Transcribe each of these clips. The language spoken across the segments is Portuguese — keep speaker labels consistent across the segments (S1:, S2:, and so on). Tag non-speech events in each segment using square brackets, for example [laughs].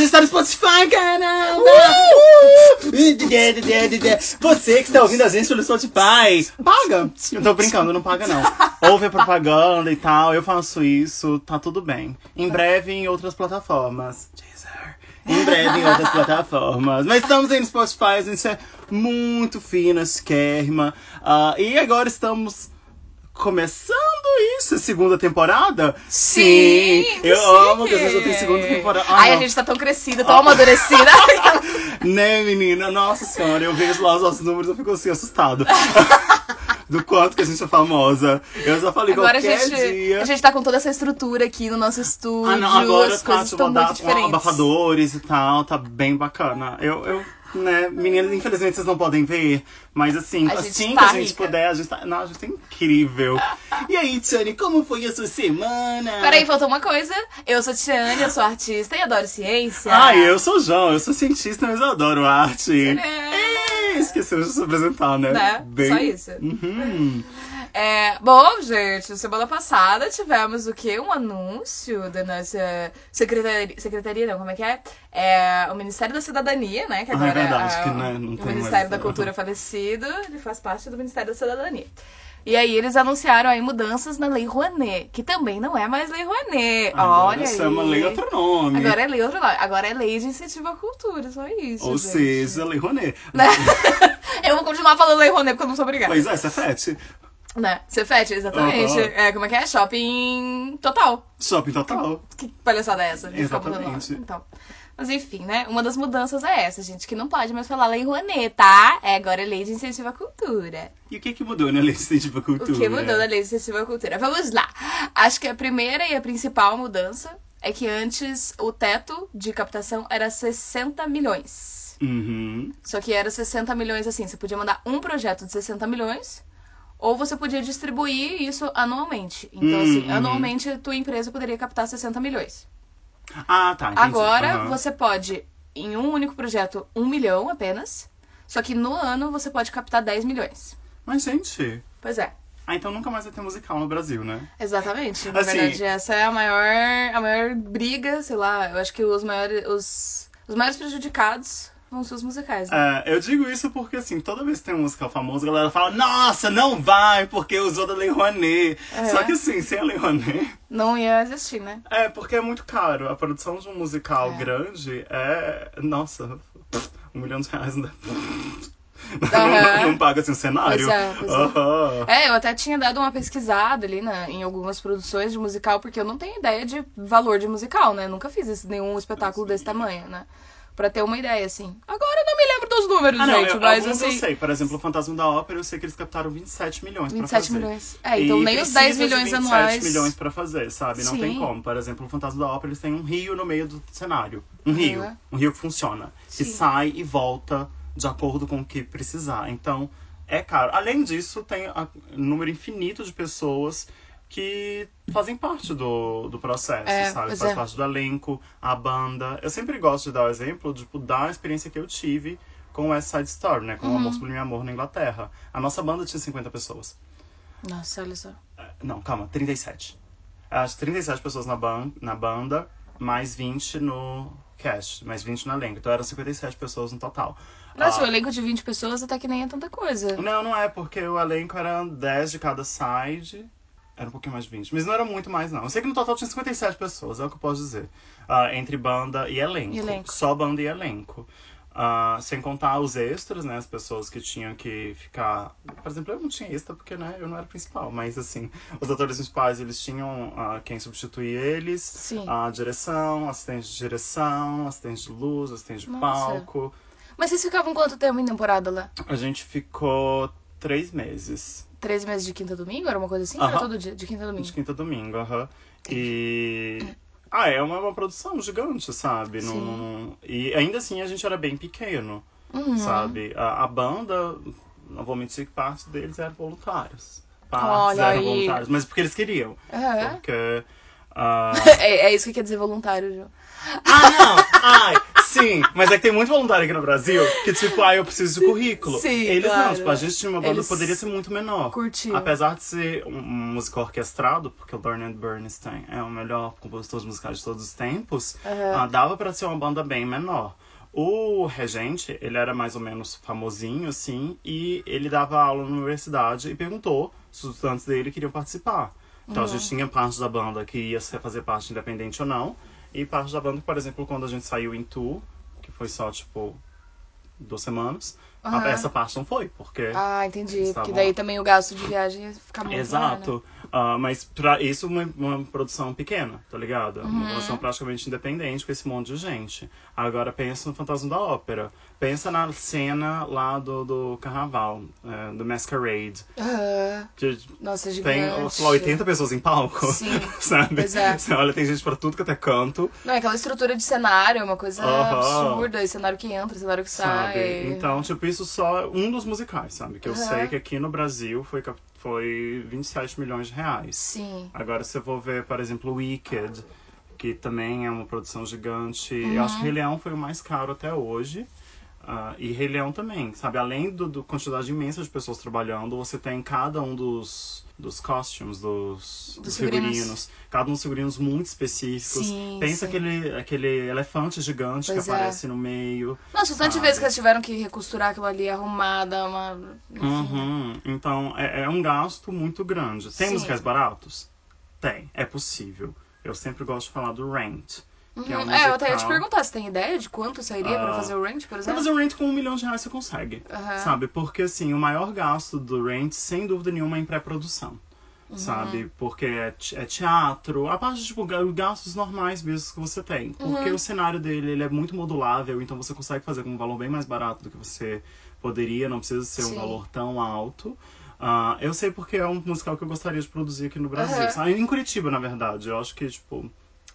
S1: gente tá no Spotify, caramba! Você que está ouvindo a gente pelo Spotify, paga! Eu tô brincando, não paga não. Ouve a propaganda e tal, eu faço isso, tá tudo bem. Em breve em outras plataformas. Deezer. Em breve em outras plataformas. Mas estamos aí no Spotify, a gente é muito fina, esquerma. Ah, e agora estamos começando isso, a segunda temporada?
S2: Sim,
S1: Eu
S2: sim.
S1: amo que a gente já tem segunda temporada. Ah,
S2: Ai, a gente tá tão crescida, tão amadurecida. [laughs]
S1: Né, menina? Nossa senhora, eu vejo lá os nossos números e eu fico assim, assustado. [laughs] Do quanto que a gente é famosa. Eu já falei
S2: Agora a
S1: qualquer
S2: gente,
S1: dia.
S2: a gente tá com toda essa estrutura aqui no nosso estúdio.
S1: Ah, não, agora
S2: as
S1: tá,
S2: coisas
S1: tipo,
S2: estão
S1: dá-
S2: muito diferentes.
S1: abafadores e tal, tá bem bacana. Eu, eu, né, meninas, infelizmente vocês não podem ver, mas assim,
S2: A
S1: assim
S2: tá
S1: que a gente
S2: rica.
S1: puder, a gente tá. Não, a gente tá incrível. E aí, Tiane, como foi a sua semana?
S2: Peraí, faltou uma coisa. Eu sou Tiane, eu sou artista e adoro ciência.
S1: Ah, eu sou João, eu sou cientista, mas eu adoro arte.
S2: É.
S1: É, esqueceu de se apresentar, né?
S2: Né? Só isso.
S1: Uhum.
S2: É, bom, gente, semana passada tivemos o quê? Um anúncio da nossa secretaria. Secretaria, não, como é que é? É o Ministério da Cidadania, né? Que
S1: Ah, é
S2: agora
S1: verdade,
S2: a-
S1: que, né,
S2: o Ministério
S1: mais-
S2: da Cultura ele faz parte do Ministério da Cidadania. E aí eles anunciaram aí mudanças na Lei Rouanet, que também não é mais Lei Rouanet.
S1: Agora
S2: Olha aí.
S1: chama lei outro nome.
S2: Agora é lei outro nome. Agora é lei de incentivo à cultura, só isso.
S1: Ou
S2: gente.
S1: seja, lei Rouanet.
S2: Né? [laughs] eu vou continuar falando lei Rouanet porque eu não sou obrigada.
S1: Pois é, Cefete.
S2: Né? Cefete, exatamente. É, como é que é? Shopping total.
S1: Shopping total.
S2: Que palhaçada é essa?
S1: Exatamente.
S2: Então. Mas enfim, né? Uma das mudanças é essa, gente, que não pode mais falar lei Rouanet, tá? É agora lei de incentivo à cultura.
S1: E o que que mudou na lei de incentivo à cultura?
S2: O que mudou na lei de incentivo à cultura? Vamos lá. Acho que a primeira e a principal mudança é que antes o teto de captação era 60 milhões.
S1: Uhum.
S2: Só que era 60 milhões assim, você podia mandar um projeto de 60 milhões, ou você podia distribuir isso anualmente. Então, assim,
S1: Uhum.
S2: anualmente a tua empresa poderia captar 60 milhões.
S1: Ah, tá. Entendi.
S2: Agora,
S1: Aham.
S2: você pode, em um único projeto, um milhão apenas. Só que no ano você pode captar 10 milhões.
S1: Mas, gente.
S2: Pois é.
S1: Ah, então nunca mais vai ter musical no Brasil, né?
S2: Exatamente. Na
S1: Assim-
S2: verdade, essa é a maior, a maior briga, sei lá. Eu acho que os maiores, os, os maiores prejudicados vão ser os musicais. Né?
S1: É, eu digo isso porque, assim, toda vez que tem um musical famoso, a galera fala, nossa, não vai, porque usou da Lei Rouanet.
S2: É.
S1: Só que, assim, sem a Lei Rouanet...
S2: Não ia existir, né?
S1: É, porque é muito caro. A produção de um musical
S2: É.
S1: grande é... Nossa, um milhão de reais, né?
S2: Aham.
S1: Não, não paga, assim, o cenário.
S2: Pois é, pois é.
S1: Aham.
S2: É, eu até tinha dado uma pesquisada ali na, em algumas produções de musical, porque eu não tenho ideia de valor de musical, né? Nunca fiz esse- nenhum espetáculo desse tamanho, né? Pra ter uma ideia, assim. Agora eu não me lembro dos números,
S1: Ah, não,
S2: gente,
S1: eu,
S2: mas assim.
S1: eu sei. Por exemplo, o Fantasma da Ópera, eu sei que eles captaram 27 milhões pra
S2: 27
S1: fazer.
S2: milhões. É, então
S1: E
S2: nem os
S1: precisa
S2: 10
S1: de
S2: milhões
S1: 27
S2: anuais.
S1: milhões pra fazer, sabe? Não tem
S2: Sim.
S1: como. Por exemplo, o Fantasma da Ópera, eles têm um rio no meio do cenário. Um rio.
S2: Uhum.
S1: Um rio que funciona. Que
S2: Sim.
S1: sai e volta de acordo com o que precisar. Então, é caro. Além disso, tem um número infinito de pessoas que fazem parte do, do processo,
S2: É,
S1: sabe? Faz
S2: é.
S1: parte do elenco, a banda. Eu sempre gosto de dar o exemplo de tipo, dar a experiência que eu tive com West Side Story, né? Com
S2: Uhum.
S1: o Amor Sublime Amor na Inglaterra. A nossa banda tinha 50 pessoas.
S2: Nossa, olha só.
S1: É, Não, calma, 37. As 37 pessoas na, ban na banda, mais 20 no cast, mais 20 no elenco. Então eram 57 pessoas no total.
S2: Nossa,
S1: Ah,
S2: o elenco de 20 pessoas até que nem é tanta coisa.
S1: Não, não é, porque o elenco era 10 de cada side. Era um pouquinho mais de 20. Mas não era muito mais, não. Eu sei que no total tinha 57 pessoas, é o que eu posso dizer. Ah, entre banda e elenco.
S2: E elenco.
S1: Só banda e elenco. Ah, sem contar os extras, né? As pessoas que tinham que ficar. Por exemplo, eu não tinha extra porque né, eu não era principal. Mas assim, os atores principais eles tinham ah, quem substituir eles.
S2: Sim.
S1: A direção, assistente de direção, assistente de luz, assistente de
S2: Nossa.
S1: palco.
S2: Mas vocês ficavam quanto tempo em temporada lá?
S1: A gente ficou três meses.
S2: Três meses de quinta a domingo? Era uma coisa assim?
S1: Aham.
S2: Era todo dia? De quinta a domingo?
S1: De quinta a domingo, aham. E. Ah, é uma, uma produção gigante, sabe?
S2: Sim.
S1: não- E ainda assim a gente era bem pequeno,
S2: Uhum.
S1: sabe? A, a banda, não vou mentir que parte deles eram voluntários. Partes
S2: Olha
S1: eram
S2: aí.
S1: voluntários, mas porque eles queriam.
S2: É.
S1: Porque. ah, [laughs]
S2: é. É isso que quer dizer voluntário, Ju.
S1: Ah, não! Ai, Sim, mas é que tem muito voluntário aqui no Brasil que, tipo, ah, eu preciso de currículo.
S2: Sim,
S1: Eles
S2: claro.
S1: não, tipo, a gente tinha uma banda
S2: Eles
S1: que poderia ser muito menor.
S2: curtiam.
S1: Apesar de ser um, um musical orquestrado, porque o Bernard Bernstein é o melhor compositor musical de todos os tempos, ah, dava pra ser uma banda bem menor. O regente, ele era mais ou menos famosinho, assim, e ele dava aula na universidade e perguntou se os estudantes dele queriam participar. Então a
S2: Uhum.
S1: gente tinha parte da banda que ia fazer parte independente ou não, e parte da banda, por exemplo, quando a gente saiu em tour, que foi só, tipo, duas semanas,
S2: Aham.
S1: essa parte não foi, porque...
S2: Ah, entendi. Porque daí
S1: lá.
S2: também o gasto de viagem ia ficar muito né?
S1: Exato. Ah, mas pra isso, uma, uma produção pequena, tá ligado?
S2: Uhum.
S1: Uma produção praticamente independente com esse monte de gente. Agora pensa no Fantasma da Ópera. Pensa na cena lá do, do Carnaval, é, do Masquerade.
S2: Aham.
S1: Que
S2: Nossa,
S1: tem,
S2: gigante.
S1: sei lá, 80 pessoas em palco.
S2: Sim, [laughs]
S1: Sabe?
S2: pois é.
S1: Você olha, tem gente pra tudo que até canto.
S2: Não, é aquela estrutura de cenário, é uma coisa
S1: Aham.
S2: absurda. E cenário que entra, cenário que
S1: Sabe?
S2: sai.
S1: Então, tipo, isso só um dos musicais, sabe? Que eu
S2: Aham.
S1: sei que aqui no Brasil foi, foi 27 milhões de reais.
S2: Sim.
S1: Agora, se eu vou ver, por exemplo, Wicked, que também é uma produção gigante.
S2: Uhum.
S1: Eu acho que Rei Leão foi o mais caro até hoje. Ah, e Rei Leão também, sabe? Além do quantidade imensa de pessoas trabalhando, você tem cada um dos, dos costumes, dos, dos
S2: figurinos.
S1: figurinos. Cada um dos figurinos muito específicos.
S2: Sim,
S1: Pensa
S2: sim.
S1: Aquele, aquele elefante gigante
S2: Pois
S1: que
S2: é.
S1: aparece no meio.
S2: Nossa,
S1: sabe?
S2: vezes que eles tiveram que recosturar aquilo ali, arrumada, uma.
S1: Uhum. Então, é, é um gasto muito grande. Tem
S2: Sim.
S1: musicais baratos? Tem, é possível. Eu sempre gosto de falar do Rent. Que é, um
S2: Uhum. É, eu até ia te perguntar, você tem ideia de quanto sairia pra
S1: Ah.
S2: fazer o Range, por
S1: Pra
S2: exemplo?
S1: fazer um rent com um milhão de reais você consegue.
S2: Aham.
S1: Sabe? Porque assim, o maior gasto do rent, sem dúvida nenhuma, é em pré-produção.
S2: Uhum.
S1: Sabe? Porque é, é teatro, a parte, tipo, ga- gastos normais mesmo que você tem. Porque
S2: Uhum.
S1: o cenário dele, ele é muito modulável, então você consegue fazer com um valor bem mais barato do que você poderia, não precisa ser
S2: Sim.
S1: um valor tão alto. Ah, eu sei porque é um musical que eu gostaria de produzir aqui no Brasil. Sabe? Em Curitiba, na verdade. Eu acho que, tipo,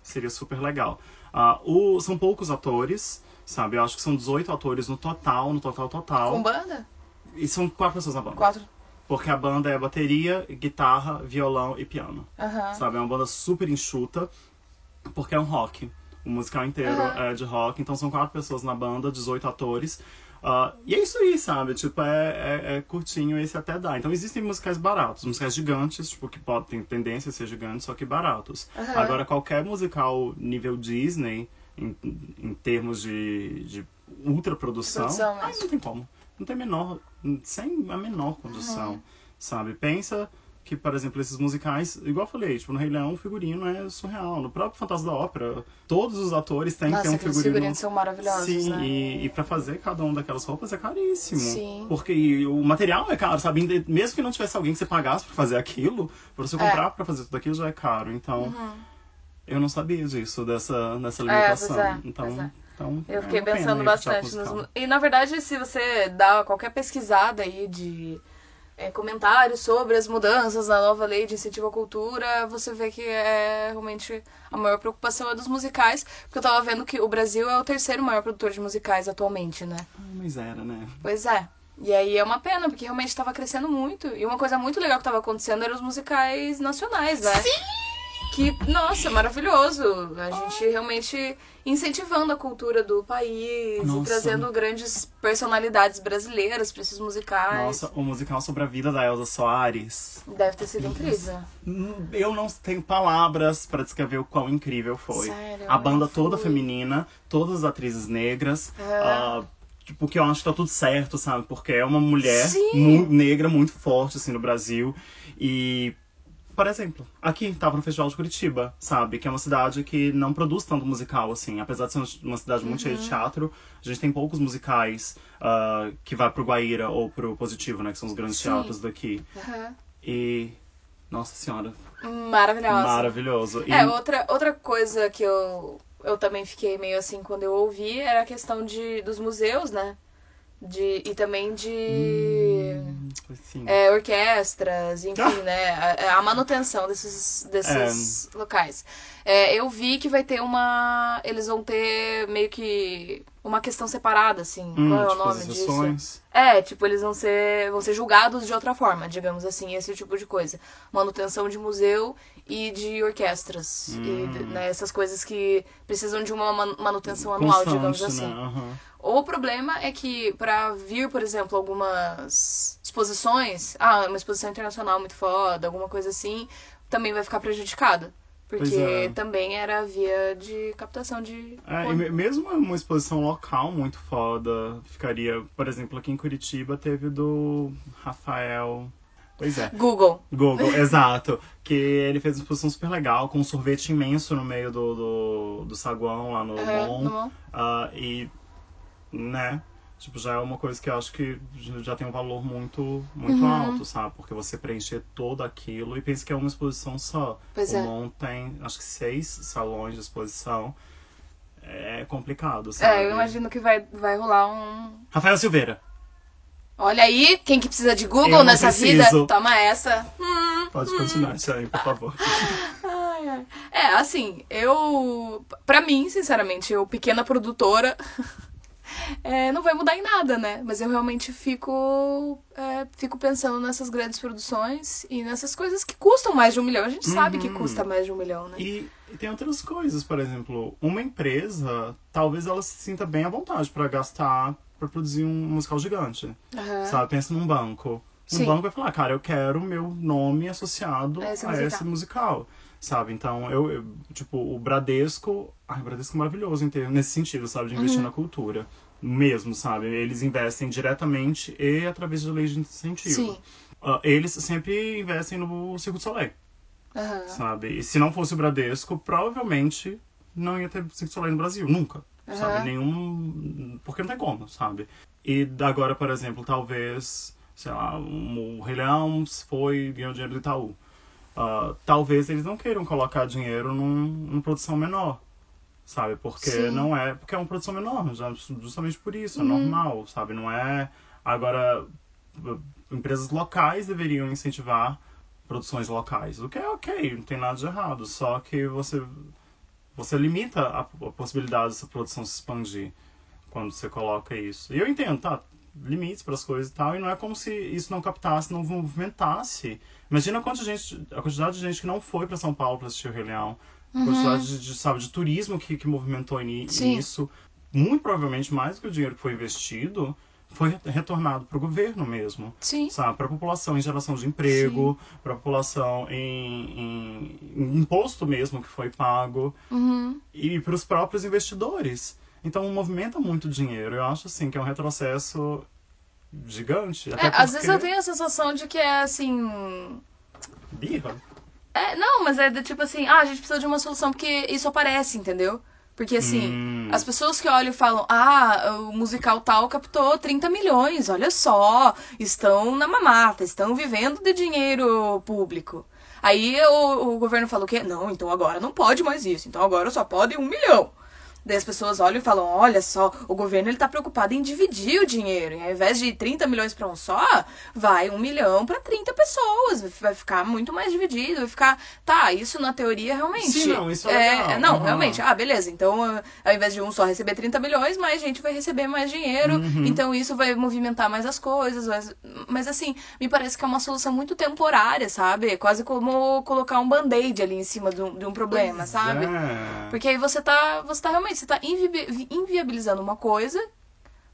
S1: seria super legal. Ah, o, são poucos atores, sabe? Eu acho que são 18 atores no total, no total total.
S2: Com banda?
S1: E são quatro pessoas na banda.
S2: Quatro.
S1: Porque a banda é bateria, guitarra, violão e piano.
S2: Aham.
S1: Sabe? É uma banda super enxuta, porque é um rock. O musical inteiro é de rock, então são quatro pessoas na banda, 18 atores. Ah, e é isso aí, sabe? Tipo, é, é, é curtinho, esse até dá. Então existem musicais baratos, musicais gigantes, tipo, que podem ter tendência a ser gigantes, só que baratos.
S2: Aham.
S1: Agora, qualquer musical nível Disney, em, em termos de, de ultraprodução,
S2: Produção
S1: ai,
S2: mesmo.
S1: não tem como. Não tem menor, sem a menor condição, sabe? Pensa que, por exemplo, esses musicais, igual eu falei, tipo, no Rei Leão o figurino é surreal. No próprio Fantasma da Ópera, todos os atores têm que ter
S2: Nossa,
S1: um figurino.
S2: figurinos são maravilhosos,
S1: Sim,
S2: né?
S1: e, e pra fazer cada um daquelas roupas é caríssimo.
S2: Sim.
S1: Porque o material é caro, sabe? Mesmo que não tivesse alguém que você pagasse pra fazer aquilo, pra você
S2: É. Uhum.
S1: comprar pra fazer tudo aquilo já é caro. Então, eu não sabia disso, dessa, dessa
S2: É,
S1: limitação.
S2: pois é,
S1: então,
S2: é.
S1: então,
S2: Eu
S1: é
S2: fiquei
S1: uma pena
S2: pensando bastante nos. E na verdade, se você dá qualquer pesquisada aí de é, comentários sobre as mudanças na nova lei de incentivo à cultura, você vê que é realmente a maior preocupação é dos musicais, porque eu tava vendo que o Brasil é o terceiro maior produtor de musicais atualmente, né?
S1: Ah, Mas era, né?
S2: Pois é. E aí é uma pena, porque realmente estava crescendo muito. E uma coisa muito legal que estava acontecendo eram os musicais nacionais, né? Sim! Que, nossa, maravilhoso. A gente realmente incentivando a cultura do país e
S1: Nossa.
S2: trazendo grandes personalidades brasileiras para esses musicais.
S1: Nossa, o musical sobre a vida da Elza Soares.
S2: Deve ter sido incrível.
S1: Hum, Eu não tenho palavras pra descrever o quão incrível foi.
S2: Sério,
S1: a banda toda feminina, todas as atrizes negras.
S2: É.
S1: ah, tipo, que eu acho que tá tudo certo, sabe? Porque é uma mulher mu- negra muito forte, assim, no Brasil. E. Por exemplo, aqui, tava no Festival de Curitiba, sabe? Que é uma cidade que não produz tanto musical, assim. Apesar de ser uma cidade muito cheia
S2: Uhum.
S1: de teatro, a gente tem poucos musicais ah, que vai pro Guaíra ou pro Positivo, né? Que são os grandes
S2: Sim.
S1: teatros daqui.
S2: Aham.
S1: E. Nossa senhora,
S2: Maravilhosa.
S1: Maravilhoso. E-
S2: É, outra, outra coisa que eu, eu também fiquei meio assim quando eu ouvi era a questão de, dos museus, né? De, e também de
S1: assim,
S2: é, orquestras, enfim, né? A, a manutenção desses, desses locais. É, eu vi que vai ter uma. Eles vão ter meio que uma questão separada, assim.
S1: Hum,
S2: Qual é o
S1: tipo,
S2: nome
S1: as
S2: disso? É, tipo, eles vão ser, vão ser julgados de outra forma, digamos assim, esse tipo de coisa. Manutenção de museu e de orquestras. E,
S1: Hum.
S2: né, essas coisas que precisam de uma man- manutenção anual, digamos
S1: Constante,
S2: assim.
S1: né? Aham.
S2: O problema é que pra vir, por exemplo, algumas exposições, ah, uma exposição internacional muito foda, alguma coisa assim, também vai ficar prejudicado. Porque
S1: é.
S2: também era via de captação de.
S1: É, e me- mesmo uma exposição local muito foda, ficaria, por exemplo, aqui em Curitiba teve do Rafael. Pois é.
S2: Google.
S1: Google, exato. Que ele fez uma exposição super legal, com um sorvete imenso no meio do, do, do saguão lá no
S2: É,
S1: Bom.
S2: no.
S1: Ah, e, né, tipo, já é uma coisa que eu acho que já tem um valor muito, muito
S2: Uhum.
S1: alto, sabe? Porque você preencher todo aquilo e pensa que é uma exposição só.
S2: Pois
S1: o
S2: é.
S1: Mon tem, acho que seis salões de exposição. É complicado, sabe?
S2: É, eu imagino que vai, vai rolar um.
S1: Rafael Silveira.
S2: Olha aí, quem que precisa de
S1: Eu
S2: Google
S1: não
S2: nessa
S1: preciso.
S2: vida? Toma essa. Hum.
S1: Pode continuar, Thiago, por favor.
S2: Ai, ai. É, assim, eu. Pra mim, sinceramente, eu, pequena produtora, é, não vai mudar em nada, né? Mas eu realmente fico. é, fico pensando nessas grandes produções e nessas coisas que custam mais de um milhão. A gente sabe que
S1: Uhum.
S2: custa mais de um milhão, né?
S1: E, e tem outras coisas, por exemplo, uma empresa, talvez ela se sinta bem à vontade pra gastar, pra produzir um musical gigante.
S2: Aham.
S1: Sabe? Pensa num banco. Um
S2: Sim.
S1: banco vai falar, cara, eu quero o meu nome associado
S2: A esse
S1: a
S2: musical.
S1: esse musical. Sabe? Então, eu, eu- tipo, o Bradesco. Ai, o Bradesco é maravilhoso em ter, nesse sentido, sabe? De
S2: Uhum.
S1: investir na cultura. Mesmo, sabe? Eles investem diretamente e através de leis de incentivo.
S2: Sim.
S1: Ah, eles sempre investem no Circo du Soleil
S2: Aham.
S1: sabe? E se não fosse o Bradesco, provavelmente não ia ter Cirque du Soleil no Brasil, nunca.
S2: Aham.
S1: Sabe? Nenhum. Porque não tem como, sabe? E agora, por exemplo, talvez, sei lá, um- o Rei Leão foi ganhou dinheiro do Itaú. Ah, talvez eles não queiram colocar dinheiro num, numa produção menor. Sabe? Porque
S2: Sim.
S1: não é. Porque é uma produção menor, já- justamente por isso, é
S2: Uhum.
S1: normal, sabe? Não é. Agora, empresas locais deveriam incentivar produções locais, o que é ok, não tem nada de errado, só que você você limita a, a possibilidade dessa produção se expandir quando você coloca isso. E eu entendo, tá? Limites para as coisas e tal, e não é como se isso não captasse, não movimentasse. Imagina a quantidade de gente, a quantidade de gente que não foi para São Paulo para assistir o Rei Leão, a quantidade de, de, sabe, de turismo que, que movimentou isso. Muito provavelmente mais do que o dinheiro que foi investido foi retornado para o governo mesmo
S2: Sim.
S1: sabe, para a população em geração de emprego, para a população em, em- em imposto mesmo que foi pago
S2: Uhum.
S1: e para os próprios investidores. Então movimenta muito dinheiro. Eu acho assim que é um retrocesso gigante.
S2: É, às vezes
S1: porque-
S2: eu tenho a sensação de que é assim.
S1: birra.
S2: É, não, mas é do tipo assim, ah, a gente precisa de uma solução porque isso aparece, entendeu? Porque assim,
S1: Hum.
S2: as pessoas que olham e falam, ah, o musical tal captou 30 milhões, olha só, estão na mamata, estão vivendo de dinheiro público. Aí o, o governo fala o quê? Não, então agora não pode mais isso, então agora só pode um milhão. Daí as pessoas olham e falam, olha só, o governo ele tá preocupado em dividir o dinheiro. E ao invés de 30 milhões para um só, vai um milhão para 30 pessoas. Vai ficar muito mais dividido, vai ficar... Tá, isso na teoria realmente...
S1: Sim, não, isso é legal.
S2: Não,
S1: Uhum.
S2: realmente. Ah, beleza. Então, ah, ao invés de um só receber 30 milhões, mais gente vai receber mais dinheiro.
S1: Uhum.
S2: Então isso vai movimentar mais as coisas. Mas, mas assim, me parece que é uma solução muito temporária, sabe? Quase como colocar um band-aid ali em cima de um, de um problema,
S1: Pois
S2: sabe?
S1: é.
S2: Porque aí você tá, você tá realmente, você tá invi- inviabilizando uma coisa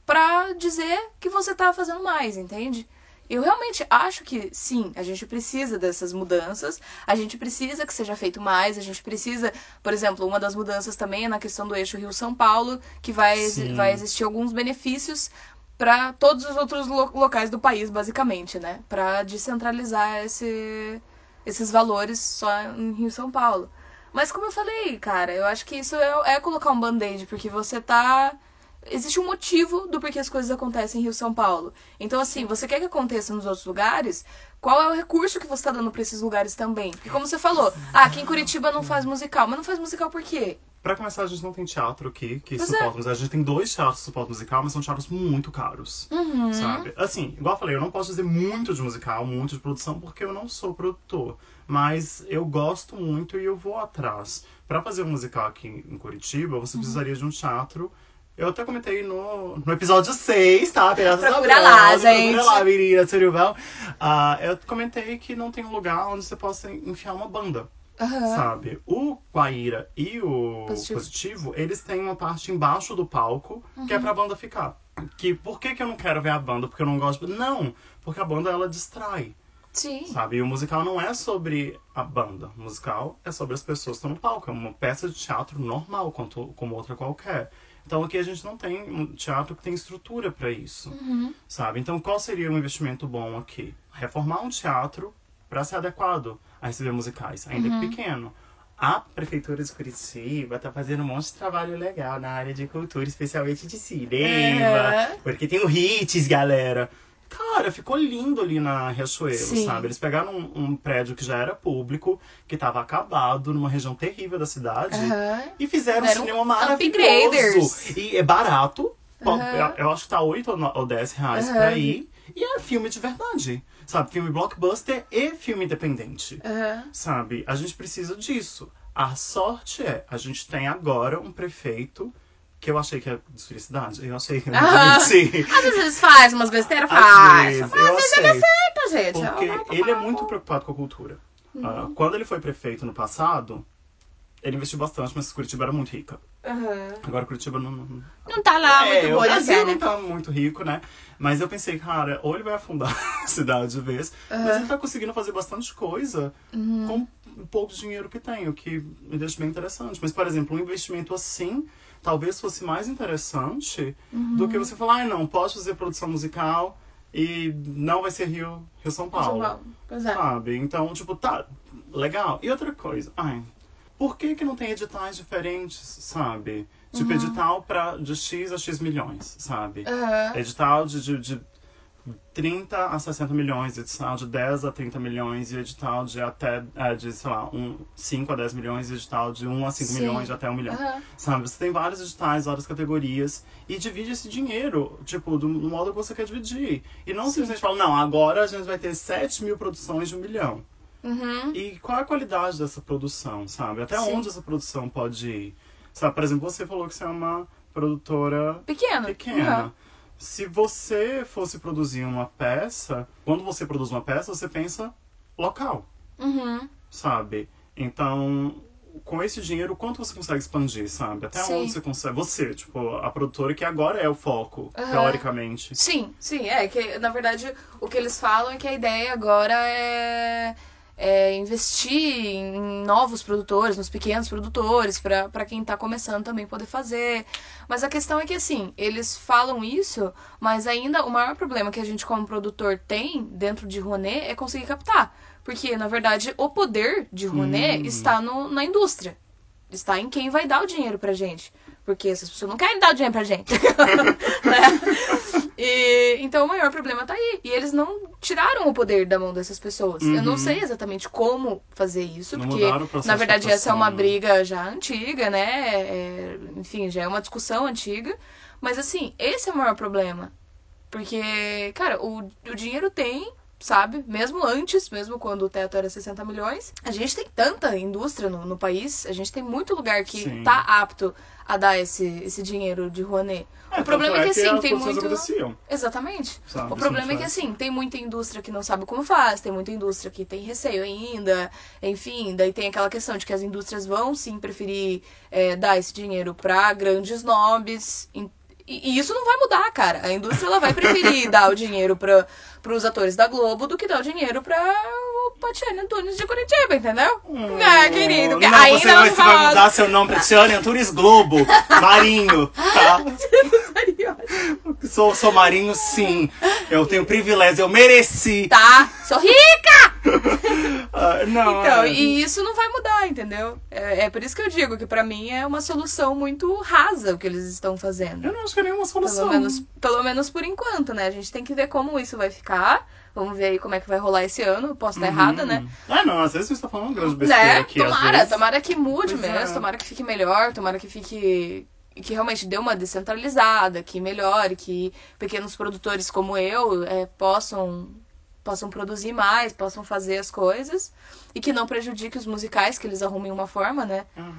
S2: pra dizer que você tá fazendo mais, entende? Eu realmente acho que sim, a gente precisa dessas mudanças, a gente precisa que seja feito mais, a gente precisa, por exemplo, uma das mudanças também é na questão do eixo Rio-São Paulo, que vai,
S1: Sim.
S2: vai existir alguns benefícios para todos os outros lo- locais do país, basicamente, né? Pra descentralizar esse, esses valores só em Rio São Paulo. Mas como eu falei, cara, eu acho que isso é, é colocar um band-aid, porque você tá. Existe um motivo do porquê as coisas acontecem em Rio São Paulo. Então, assim, você quer que aconteça nos outros lugares? Qual é o recurso que você tá dando pra esses lugares também? Porque, como você falou, ah, aqui em Curitiba não faz musical. Mas não faz musical por quê?
S1: Pra começar, a gente não tem teatro aqui que
S2: Pois
S1: suporta musical. A gente tem dois teatros que suportam musical, mas são teatros muito caros.
S2: Uhum.
S1: Sabe? Assim, igual eu falei, eu não posso dizer muito de musical, muito de produção, porque eu não sou produtor. Mas eu gosto muito e eu vou atrás. Pra fazer um musical aqui em Curitiba,
S2: Uhum.
S1: você precisaria de um teatro Eu até comentei no, no episódio 6, tá? Pedaços
S2: Procura
S1: da
S2: lá, gente.
S1: Procura lá, menina, Surubão. Ah, eu comentei que não tem um lugar onde você possa enfiar uma banda.
S2: Aham.
S1: Sabe? O Guaíra e o
S2: Positivo.
S1: Positivo. eles têm uma parte embaixo do palco que é
S2: Uhum.
S1: pra banda ficar. Que por que, que eu não quero ver a banda? Porque eu não gosto. Não, porque a banda ela distrai.
S2: Sim.
S1: Sabe? E o musical não é sobre a banda. O musical é sobre as pessoas que estão no palco. É uma peça de teatro normal, quanto, como outra qualquer. Então aqui a gente não tem um teatro que tem estrutura para isso.
S2: Uhum.
S1: Sabe? Então qual seria um investimento bom aqui? Reformar um teatro para ser adequado a receber musicais, ainda
S2: Uhum.
S1: que pequeno. A Prefeitura de Curitiba tá fazendo um monte de trabalho legal na área de cultura, especialmente de cinema.
S2: Uhum.
S1: Porque tem o Hits, galera. Cara, ficou lindo ali na Riachuelo,
S2: Sim.
S1: sabe? Eles pegaram um, um prédio que já era público, que tava acabado, numa região terrível da cidade, e fizeram um
S2: Deram
S1: cinema maravilhoso.
S2: upgraders.
S1: E é barato. Eu, eu acho que tá 8 ou no- ou 10 reais
S2: Aham.
S1: pra ir. E é filme de verdade. Sabe? Filme blockbuster e filme independente.
S2: Aham.
S1: Sabe? A gente precisa disso. A sorte é, a gente tem agora um prefeito que eu achei que é de felicidade. Eu achei que eu
S2: Aham.
S1: admiti.
S2: Às vezes eles fazem umas besteiras,
S1: Às
S2: faz.
S1: vezes,
S2: Mas
S1: eu
S2: às vezes ele
S1: achei.
S2: acerta, gente.
S1: Porque ele é muito preocupado com a cultura.
S2: Uhum.
S1: Ah, quando ele foi prefeito no passado, ele investiu bastante, mas Curitiba era muito rica.
S2: Aham.
S1: Agora Curitiba não. não...
S2: Não tá lá
S1: é,
S2: muito
S1: Brasil
S2: pé,
S1: não
S2: né?
S1: tá muito rico, né? Mas eu pensei, cara, ou ele vai afundar [laughs] a cidade de vez, mas ele tá conseguindo fazer bastante coisa
S2: Uhum.
S1: com o pouco dinheiro que tem, o que me deixa bem interessante. Mas, por exemplo, um investimento assim talvez fosse mais interessante do
S2: Uhum.
S1: que você falar, ah, não, pode fazer produção musical e não vai ser Rio, Rio São Paulo.
S2: São Paulo. Pois é.
S1: Sabe? Então, tipo, tá, legal. E outra coisa, ai, por que que não tem editais diferentes, sabe? Tipo,
S2: Uhum.
S1: edital pra, de X a X milhões, sabe?
S2: Aham.
S1: Edital de, de, de 30 a 60 milhões, edital de 10 a 30 milhões e edital de até, é, de, sei lá, um, 5 a 10 milhões e edital de 1 a 5
S2: Sim.
S1: milhões de até 1 milhão.
S2: Aham.
S1: Sabe? Você tem vários editais, várias categorias e divide esse dinheiro, tipo, do, do modo que você quer dividir. E não simplesmente fala, não, agora a gente vai ter 7 mil produções de um milhão.
S2: Uhum.
S1: E qual é a qualidade dessa produção, sabe? Até
S2: Sim.
S1: onde essa produção pode ir? Sabe, por exemplo, você falou que você é uma produtora
S2: Pequeno.
S1: pequena.
S2: Aham.
S1: Se você fosse produzir uma peça, quando você produz uma peça, você pensa local,
S2: Uhum.
S1: sabe? Então, com esse dinheiro, quanto você consegue expandir, sabe? Até
S2: Sim.
S1: onde você consegue? Você, tipo, a produtora que agora é o foco,
S2: Aham.
S1: teoricamente.
S2: Sim, sim, é que na verdade o que eles falam é que a ideia agora é, é investir em novos produtores, nos pequenos produtores, pra quem tá começando também poder fazer. Mas a questão é que assim, eles falam isso, mas ainda o maior problema que a gente como produtor tem dentro de Rouanet é conseguir captar. Porque, na verdade, o poder de Rouanet
S1: Hum.
S2: está no, na indústria. Está em quem vai dar o dinheiro pra gente. Porque essas pessoas não querem dar o dinheiro pra gente. [laughs] né? E, então o maior problema tá aí. E eles não tiraram o poder da mão dessas pessoas. Eu não
S1: Uhum.
S2: sei exatamente como fazer isso,
S1: Não
S2: porque na
S1: de
S2: verdade essa é uma
S1: né?
S2: briga já antiga, né? É, enfim, já é uma discussão antiga. Mas assim, esse é o maior problema. Porque, cara, o, o dinheiro tem, sabe? Mesmo antes, mesmo quando o teto era 60 milhões, a gente tem tanta indústria no, no país, a gente tem muito lugar que
S1: Sim.
S2: tá apto a dar esse, esse dinheiro de Rouanet.
S1: É,
S2: o problema é que, assim,
S1: as
S2: tem muito. Exatamente.
S1: sabe?
S2: O problema é que, assim, tem muita indústria que não sabe como faz, tem muita indústria que tem receio ainda, enfim, daí tem aquela questão de que as indústrias vão sim preferir é, dar esse dinheiro pra grandes em- E, e isso não vai mudar, cara. A indústria ela vai preferir [laughs] dar o dinheiro para os atores da Globo do que dar o dinheiro pra Patiane Antunes de Curitiba, entendeu? é, querido.
S1: Hum. Não,
S2: ainda
S1: você, vai, você vai
S2: rola.
S1: mudar seu nome pra Tiane Antunes Globo, Marinho, tá? [laughs] Sou, sou Marinho, sim. Eu tenho privilégio, eu mereci.
S2: Tá, sou rica! [laughs]
S1: Ah, não,
S2: Então,
S1: é.
S2: e isso não vai mudar, entendeu? É, é por isso que eu digo que pra mim é uma solução muito rasa o que eles estão fazendo.
S1: eu não acho que é nenhuma solução.
S2: Pelo menos, pelo menos por enquanto, né? A gente tem que ver como isso vai ficar. Vamos ver aí como é que vai rolar esse ano. Eu Posso estar errada, né?
S1: Ah, não, às vezes você tá falando uma grande besteira
S2: Né?
S1: aqui.
S2: Tomara, tomara que mude
S1: Pois
S2: mesmo,
S1: é.
S2: tomara que fique melhor, tomara que fique. que realmente dê uma descentralizada, que melhore, que pequenos produtores como eu é, possam possam produzir mais, possam fazer as coisas e que não prejudique os musicais, que eles arrumem uma forma, né?
S1: Ah,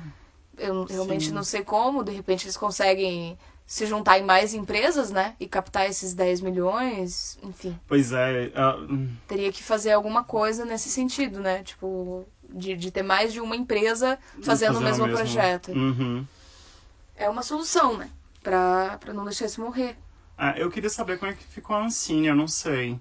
S2: Eu realmente
S1: Sim.
S2: não sei como, de repente eles conseguem se juntar em mais empresas, né? E captar esses 10 milhões, enfim.
S1: Pois é. hum,
S2: Teria que fazer alguma coisa nesse sentido, né? Tipo, de, de ter mais de uma empresa fazendo o mesmo, projeto.
S1: Uhum.
S2: É uma solução, né? Pra, pra não deixar isso morrer.
S1: Ah, eu queria saber como é que ficou a Ancine, eu não sei.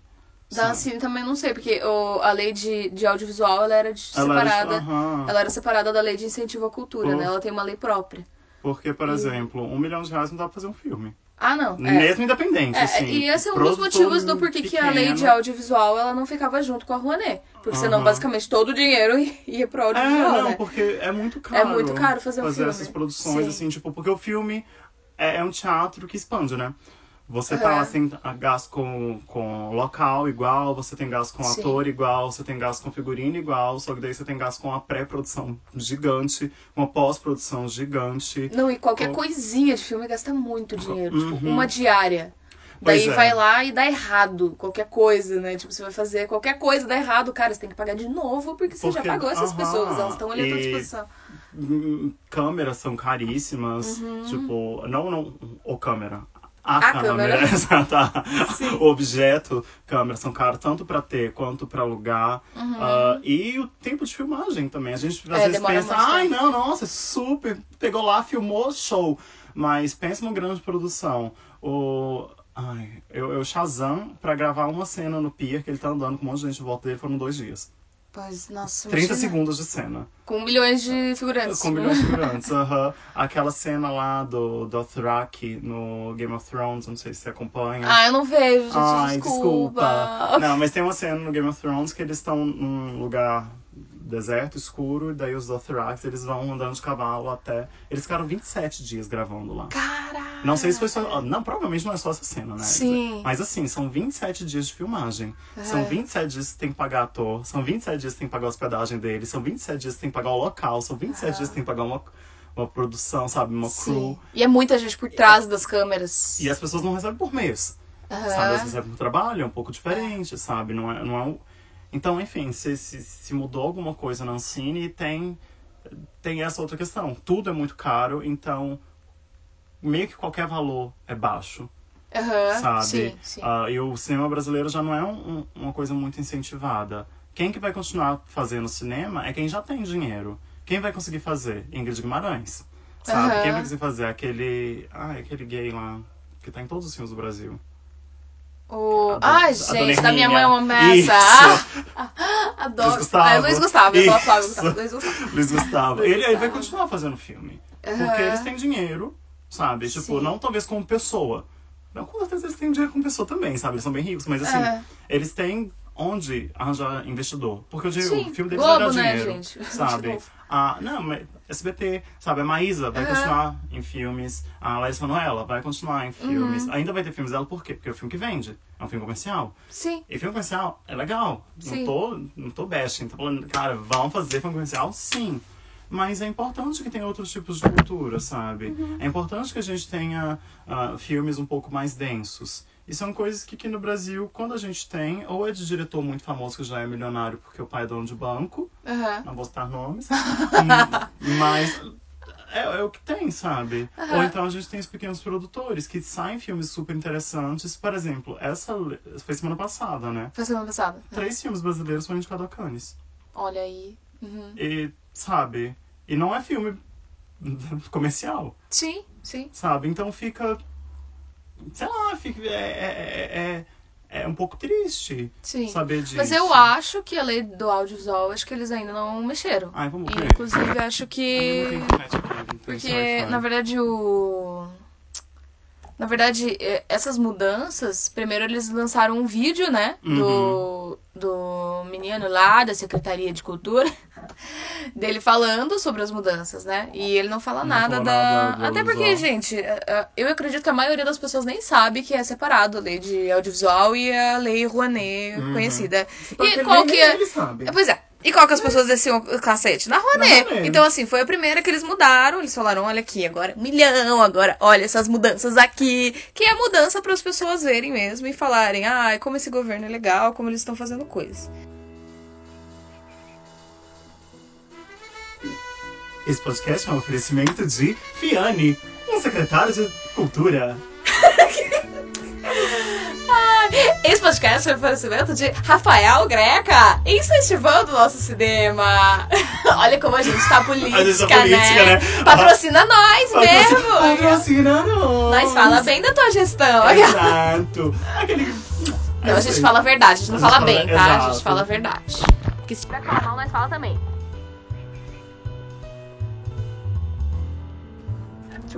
S2: Da Ancine também não sei, porque o, a lei de, de audiovisual ela era de-
S1: Ela era-
S2: separada.
S1: aham.
S2: Ela era separada da lei de incentivo à cultura,
S1: Oh.
S2: né? Ela tem uma lei própria.
S1: Porque, por exemplo, um milhão de reais não dá pra fazer um filme.
S2: Ah, não. É.
S1: Mesmo independente,
S2: É,
S1: assim.
S2: e esse é um dos motivos do porquê que a lei de
S1: pequeno.
S2: audiovisual ela não ficava junto com a Rouanet. Porque senão,
S1: Aham.
S2: basicamente, todo o dinheiro [laughs] ia pro
S1: É,
S2: audiovisual,
S1: não,
S2: né?
S1: porque é muito caro.
S2: muito caro fazer um filme.
S1: essas produções,
S2: Sim.
S1: assim, tipo, porque o filme é, é um teatro que expande, né? Você tá
S2: Aham.
S1: lá, tem gasto com, com local igual, você tem gasto com
S2: Sim.
S1: ator igual, você tem gasto com figurino igual, só que daí você tem gasto com uma pré-produção gigante, uma pós-produção gigante.
S2: Não, e qualquer
S1: Com-
S2: coisinha de filme gasta muito dinheiro. Tipo,
S1: Uhum.
S2: uma diária. Daí
S1: é.
S2: vai lá e dá errado. Qualquer coisa, né? Tipo, você vai fazer qualquer coisa, dá errado, cara, você tem que pagar de novo, porque você já
S1: Porque-
S2: pagou essas
S1: aham.
S2: pessoas, elas estão ali à tua disposição.
S1: Hum, Câmeras são caríssimas,
S2: Uhum.
S1: tipo, não, não, o câmera. A,
S2: A
S1: câmera,
S2: câmera. [laughs]
S1: exato. O objeto, câmera, são caros tanto pra ter quanto pra alugar. Ah, e o tempo de filmagem também. A gente às
S2: Uhum. É,
S1: vezes pensa, ai
S2: tempo."
S1: não, nossa, super, pegou lá, filmou, show. Mas pensa numa grande produção. O. Ai, eu, eu Shazam, pra gravar uma cena no pier, que ele tá andando com um monte de gente em volta dele, foram dois dias.
S2: Pois, nossa,
S1: 30
S2: imagina.
S1: segundos de cena.
S2: Com milhões de figurantes.
S1: Com milhões de figurantes, aham. Aquela cena lá do Dothraki no Game of Thrones, não sei se você acompanha.
S2: Ah, eu não vejo, gente,
S1: Ai,
S2: desculpa.
S1: Não, mas tem uma cena no Game of Thrones que eles estão num lugar deserto, escuro, e daí os Dothraki, eles vão andando de cavalo até... Eles ficaram 27 dias gravando lá.
S2: Caraca.
S1: Não sei se foi só... Não, provavelmente não é só essa cena, né?
S2: Sim.
S1: Mas assim, são 27 dias de filmagem. São
S2: É.
S1: 27 dias que você tem que pagar ator. São 27 dias que tem que pagar a hospedagem dele. São 27 dias que tem que pagar o local. São 27 dias que tem que pagar uma, uma produção, sabe? Uma
S2: Sim.
S1: crew.
S2: E é muita gente por trás das câmeras.
S1: E as pessoas não recebem por mês.
S2: Aham.
S1: Sabe? Às vezes é por trabalho, é um pouco diferente, sabe? Não é, não é um... Então, enfim, se, se, se mudou alguma coisa na Ancine, tem, tem essa outra questão. Tudo é muito caro, então meio que qualquer valor é baixo,
S2: Aham,
S1: sabe?
S2: Sim, sim.
S1: Ah, e o cinema brasileiro já não é um- um- uma coisa muito incentivada. Quem que vai continuar fazendo cinema é quem já tem dinheiro. Quem vai conseguir fazer? Ingrid Guimarães. Sabe?
S2: Aham.
S1: Quem vai conseguir fazer? Aquele. Ah, aquele gay lá. Que tá em todos os filmes do Brasil.
S2: O...
S1: A do-
S2: Ai,
S1: a
S2: gente, da minha mãe é uma.
S1: Isso.
S2: Ah, [laughs] adoro.
S1: Luiz Gustavo.
S2: Ah, é Luiz Gustavo, eu Flávio Gustavo. Luiz Gustavo.
S1: Luiz Gustavo. Ele, ele vai continuar fazendo filme.
S2: Aham.
S1: Porque eles têm dinheiro, sabe? Tipo,
S2: Sim.
S1: não talvez como pessoa. Não, com certeza eles têm dinheiro como pessoa também, sabe? Eles são bem ricos, mas assim,
S2: É.
S1: eles têm onde arranjar investidor. Porque o, dinhe-
S2: Sim,
S1: o filme deles
S2: Globo,
S1: vai dar
S2: né,
S1: dinheiro,
S2: gente? [laughs]
S1: Sabe? Ah, não, mas SBT, sabe? A Maísa vai
S2: Aham.
S1: continuar em filmes. A Larissa Manoela vai continuar em filmes.
S2: Uhum.
S1: Ainda vai ter filmes dela, por quê? Porque é o filme que vende. É um filme comercial.
S2: Sim.
S1: E filme comercial é legal.
S2: Sim.
S1: Não tô, não tô bashing. Tô falando, cara, vão fazer filme comercial? Sim. Mas é importante que tenha outros tipos de cultura, sabe?
S2: Uhum.
S1: É importante que a gente tenha ah, filmes um pouco mais densos. E são coisas que aqui no Brasil, quando a gente tem, ou é de diretor muito famoso que já é milionário porque o pai é dono de banco,
S2: Aham.
S1: não vou citar nomes, [laughs] Hum, mas é, é o que tem, sabe? Ou então a gente tem os pequenos produtores que saem filmes super interessantes. Por exemplo, essa foi semana passada, né?
S2: Foi semana passada.
S1: Três filmes brasileiros foram indicados a Cannes.
S2: Olha aí. Uhum.
S1: E, sabe? E não é filme [laughs] comercial,
S2: Sim, sim.
S1: sabe? Então fica. Sei lá, fica, é, é, é, é um pouco triste
S2: Sim.
S1: saber disso.
S2: Mas eu acho que a lei do audiovisual, acho que eles ainda não mexeram.
S1: Ai, vamos
S2: E,
S1: ver.
S2: inclusive, acho
S1: Ah,
S2: que.
S1: não tem internet aqui, não tem
S2: Porque, na verdade, o. Na verdade, essas mudanças, primeiro eles lançaram um vídeo, né?
S1: Uhum.
S2: Do, do menino lá da Secretaria de Cultura, [laughs] dele falando sobre as mudanças, né? E ele não fala
S1: Não
S2: nada da.
S1: nada
S2: Até porque, gente, eu acredito que a maioria das pessoas nem sabe que é separado a lei de audiovisual e a lei Rouanet
S1: Uhum.
S2: conhecida.
S1: Porque
S2: E qual que é. Pois é. E qual que as pessoas desciam o cacete? Na Rouanet.
S1: Na Rouanet.
S2: Então, assim, foi a primeira que eles mudaram. Eles falaram, olha aqui, agora um milhão, agora olha essas mudanças aqui. Que é a mudança para as pessoas verem mesmo e falarem, ah, como esse governo é legal, como eles estão fazendo coisas.
S1: Esse podcast é um oferecimento de Fiane. um secretário de cultura. [laughs] [laughs]
S2: Esse podcast foi um oferecimento de Rafael Greca, incentivando o nosso cinema. [laughs] Olha como a gente tá política,
S1: A gente tá política,
S2: né?
S1: né?
S2: Patrocina nós mesmo.
S1: Patrocina nós.
S2: Nós fala bem da tua gestão. [laughs]
S1: Exato. Aquele...
S2: Não, a gente fala a verdade, a gente não
S1: A gente
S2: fala
S1: fala-
S2: bem, tá? A gente fala a verdade. Porque se tiver falar mal, nós fala também.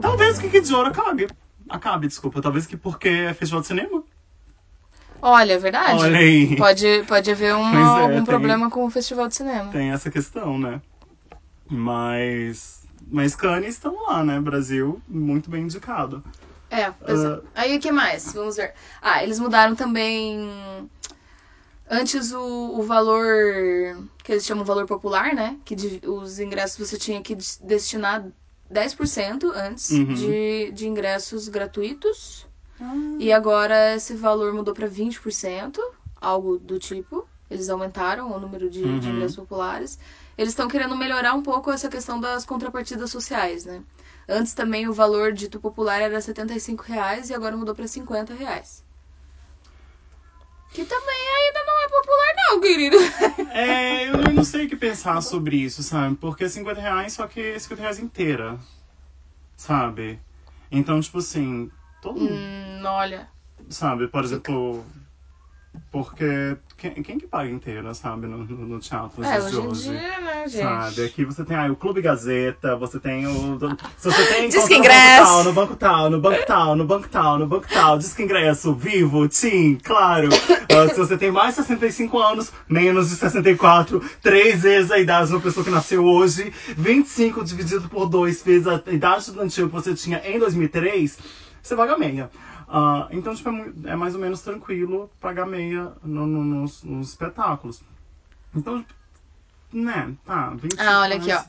S1: Talvez o que de ouro acabe. Acabe, desculpa. Talvez que porque é festival de cinema.
S2: Olha, é verdade.
S1: Olha aí.
S2: Pode, pode haver um,
S1: Pois é,
S2: algum
S1: tem-
S2: problema com o festival de cinema.
S1: Tem essa questão, né? Mas. Mas Cannes estão lá, né? Brasil, muito bem indicado.
S2: É.
S1: Ah.
S2: Aí o que mais? Vamos ver. Ah, eles mudaram também. Antes o, o valor. que eles chamam valor popular, né? Que de- os ingressos você tinha que des- destinar 10% antes
S1: Uhum.
S2: de, de ingressos gratuitos. E agora esse valor mudou para 20%, algo do tipo. Eles aumentaram o número de, de
S1: Uhum.
S2: ingressos populares. Eles estão querendo melhorar um pouco essa questão das contrapartidas sociais, né? Antes também o valor dito popular era 75 reais e agora mudou para 50 reais. Que também ainda não é popular não, querido. [laughs]
S1: É, eu não sei o que pensar sobre isso, sabe? Porque 50 reais, só que 50 reais inteira. Sabe? Então, tipo assim, todo mundo.
S2: hum, olha.
S1: Sabe? Por exemplo. Porque. Quem, quem que paga inteira, sabe? No, no, teatro nos
S2: É,
S1: de
S2: hoje em dia, né, gente?
S1: Sabe? Aqui você tem aí o Clube Gazeta, você tem o. Se você tem
S2: Disque ingresso.
S1: No banco tal, no banco tal, no banco tal, no banco tal, disque ingresso, vivo, Tim, claro. Ah, se você tem mais de 65 anos, menos de 64, três vezes a idade de uma pessoa que nasceu hoje, 25 dividido por dois vezes a idade estudantil que você tinha em 2003, você paga meia. Ah, então, tipo, é, é mais ou menos tranquilo pagar meia no- no- nos, nos espetáculos. Então, né, tá, 25
S2: Ah, olha aqui, ó.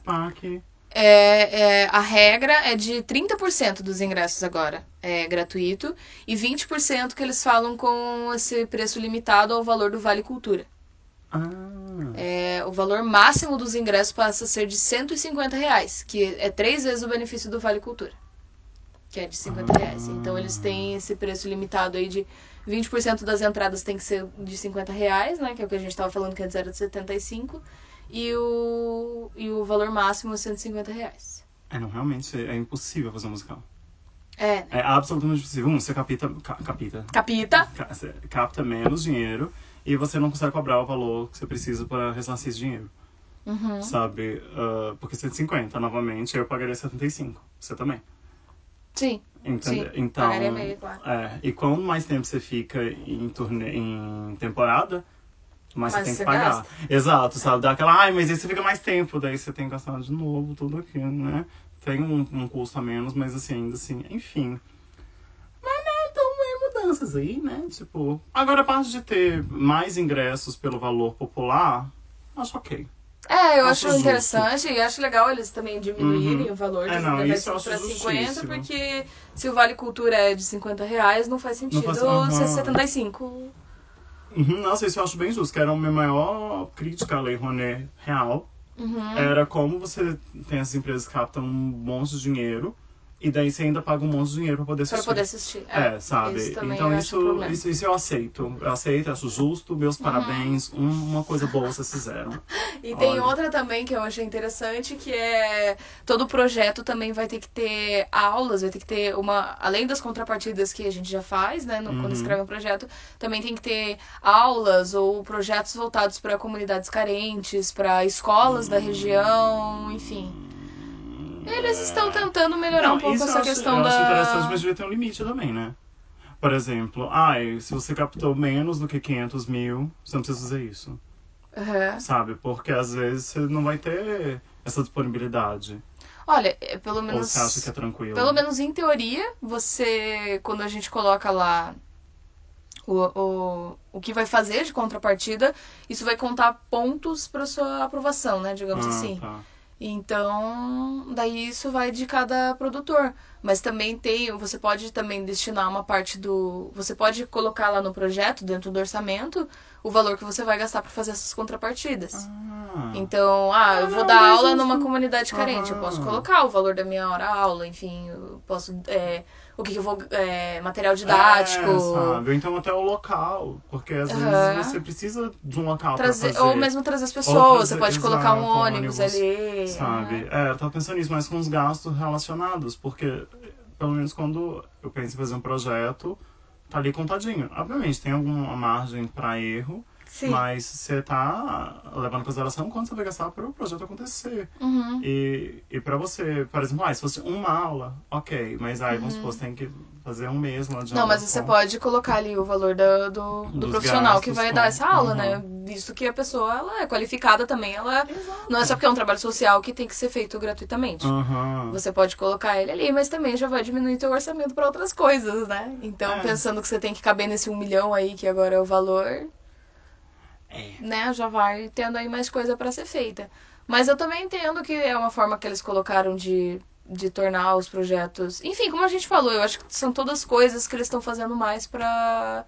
S2: É, é, a regra é de 30% dos ingressos agora. É gratuito. E 20% que eles falam com esse preço limitado ao valor do Vale Cultura.
S1: Ah,
S2: É, o valor máximo dos ingressos passa a ser de 150 reais, que é três vezes o benefício do Vale Cultura. Que é de 50 reais. Então eles têm esse preço limitado aí de 20% das entradas tem que ser de 50 reais, né? Que é o que a gente estava falando que antes era de 75. E o, e o valor máximo é 150 reais.
S1: é, não, realmente é impossível fazer um musical.
S2: É, né?
S1: É absolutamente impossível. Um, você capita, ca- capita,
S2: Capita.
S1: ca- você capta menos dinheiro e você não consegue cobrar o valor que você precisa para ressarcir esse dinheiro.
S2: Uhum.
S1: Sabe? Ah, porque 150, novamente, eu pagaria 75. Você também.
S2: Sim.
S1: Entende?
S2: Sim,
S1: Então,
S2: pagaria meio, claro.
S1: é, e quanto mais tempo você fica em, turnê, em temporada, mais você tem que pagar.
S2: gasta.
S1: Exato, sabe? Dá aquela, ai, mas aí você fica mais tempo, daí você tem que gastar de novo tudo aquilo, né? Tem um, um custo a menos, mas assim, ainda assim, enfim. Mas né, então é mudanças aí, né? Tipo, agora a parte de ter mais ingressos pelo valor popular, acho ok.
S2: É, eu
S1: Acho
S2: acho,
S1: justo.
S2: interessante e acho legal eles também diminuírem
S1: Uhum.
S2: o valor
S1: É,
S2: dos
S1: não, acho
S2: para 50,
S1: justíssimo.
S2: porque se o Vale Cultura é de 50 reais, não faz sentido
S1: faz- aham.
S2: ser 75.
S1: Uhum, nossa, isso eu acho bem justo, que era a minha maior crítica à Lei Rouanet real.
S2: Uhum.
S1: Era como você tem essas empresas que captam um monte de dinheiro e daí você ainda paga um monte de dinheiro pra poder
S2: Para
S1: assistir.
S2: poder assistir.
S1: É, sabe?
S2: Isso
S1: então isso,
S2: um
S1: isso, isso eu aceito. Eu aceito, acho justo, meus parabéns. Um- uma coisa boa vocês fizeram.
S2: E tem
S1: Olha.
S2: outra também que eu achei interessante, que é todo projeto também vai ter que ter aulas, vai ter que ter uma. Além das contrapartidas que a gente já faz, né? no- Quando
S1: Uhum.
S2: escreve um projeto, também tem que ter aulas ou projetos voltados para comunidades carentes, para escolas da região, enfim. Eles estão tentando melhorar um pouco essa questão da.
S1: interessante, mas devia ter um limite também, né? Por exemplo, ai, se você captou menos do que 500 mil, você não precisa fazer isso.
S2: Aham.
S1: Sabe? Porque às vezes você não vai ter essa disponibilidade.
S2: Olha, é, pelo
S1: Ou
S2: menos.
S1: você acha que é tranquilo?
S2: Pelo menos em teoria, você, quando a gente coloca lá o, o, o que vai fazer de contrapartida, isso vai contar pontos para sua aprovação, né? Digamos
S1: Ah,
S2: assim.
S1: tá.
S2: Então, daí isso vai de cada produtor. Mas também tem, você pode também destinar uma parte do. Você pode colocar lá no projeto, dentro do orçamento, o valor que você vai gastar para fazer essas contrapartidas.
S1: Ah.
S2: Então, ah, eu
S1: Ah,
S2: vou
S1: não,
S2: dar aula numa comunidade carente. Eu posso
S1: Aham.
S2: colocar o valor da minha hora aula, enfim, posso. é, o que, que eu vou. é, material
S1: É,
S2: didático.
S1: sabe? Ou então até o local. Porque às
S2: Aham.
S1: vezes você precisa de um local
S2: Trazer,
S1: pra fazer.
S2: ou mesmo trazer as pessoas,
S1: trazer-
S2: você pode colocar um
S1: exato,
S2: ônibus,
S1: ônibus,
S2: ali.
S1: Sabe? É, eu tava pensando nisso, mas com os gastos relacionados. Porque, pelo menos quando eu penso em fazer um projeto, tá ali contadinho. Obviamente, tem alguma margem pra erro.
S2: Sim.
S1: Mas você tá levando em consideração quanto você vai gastar para o projeto acontecer.
S2: Uhum.
S1: E, e para você, por exemplo, ah, se fosse uma aula, ok. Mas aí, vamos supor, você tem que fazer um mês lá de
S2: Uhum. Não,
S1: aula
S2: mas você
S1: com-
S2: pode colocar ali o valor do, do
S1: Dos
S2: profissional que vai
S1: com-
S2: dar essa aula,
S1: Uhum.
S2: né? Visto que a pessoa ela é qualificada também, ela
S1: Exato.
S2: não é só porque é um trabalho social que tem que ser feito gratuitamente. Você pode colocar ele ali, mas também já vai diminuir teu orçamento para outras coisas, né? Então,
S1: É.
S2: pensando que você tem que caber nesse um milhão aí, que agora é o valor,
S1: É.
S2: né? Já vai tendo aí mais coisa para ser feita. Mas eu também entendo que é uma forma que eles colocaram de, de tornar os projetos. Enfim, como a gente falou, eu acho que são todas coisas que eles estão fazendo mais pra.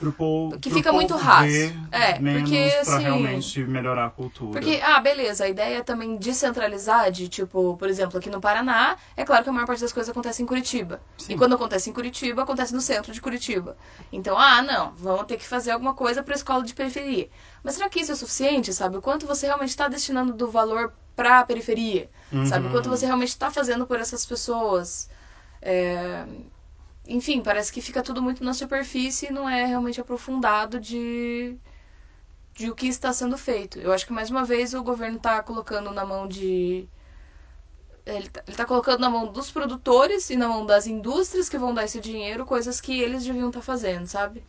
S1: Pro povo,
S2: Que
S1: pro
S2: fica muito
S1: povo
S2: raso.
S1: ver
S2: É, porque,
S1: pra
S2: assim,
S1: realmente melhorar a cultura.
S2: Porque, ah, beleza, a ideia é também descentralizar, de tipo, por exemplo, aqui no Paraná, é claro que a maior parte das coisas acontece em Curitiba.
S1: Sim.
S2: E quando acontece em Curitiba, acontece no centro de Curitiba. Então, ah, não, vamos ter que fazer alguma coisa pra escola de periferia. Mas será que isso é suficiente, sabe? O quanto você realmente está destinando do valor pra periferia? Sabe? O
S1: Uhum.
S2: quanto você realmente está fazendo por essas pessoas? É, Enfim, parece que fica tudo muito na superfície e não é realmente aprofundado de de o que está sendo feito. Eu acho que mais uma vez o governo está colocando na mão de ele tá, ele tá colocando na mão dos produtores e na mão das indústrias que vão dar esse dinheiro, coisas que eles deviam estar fazendo, sabe?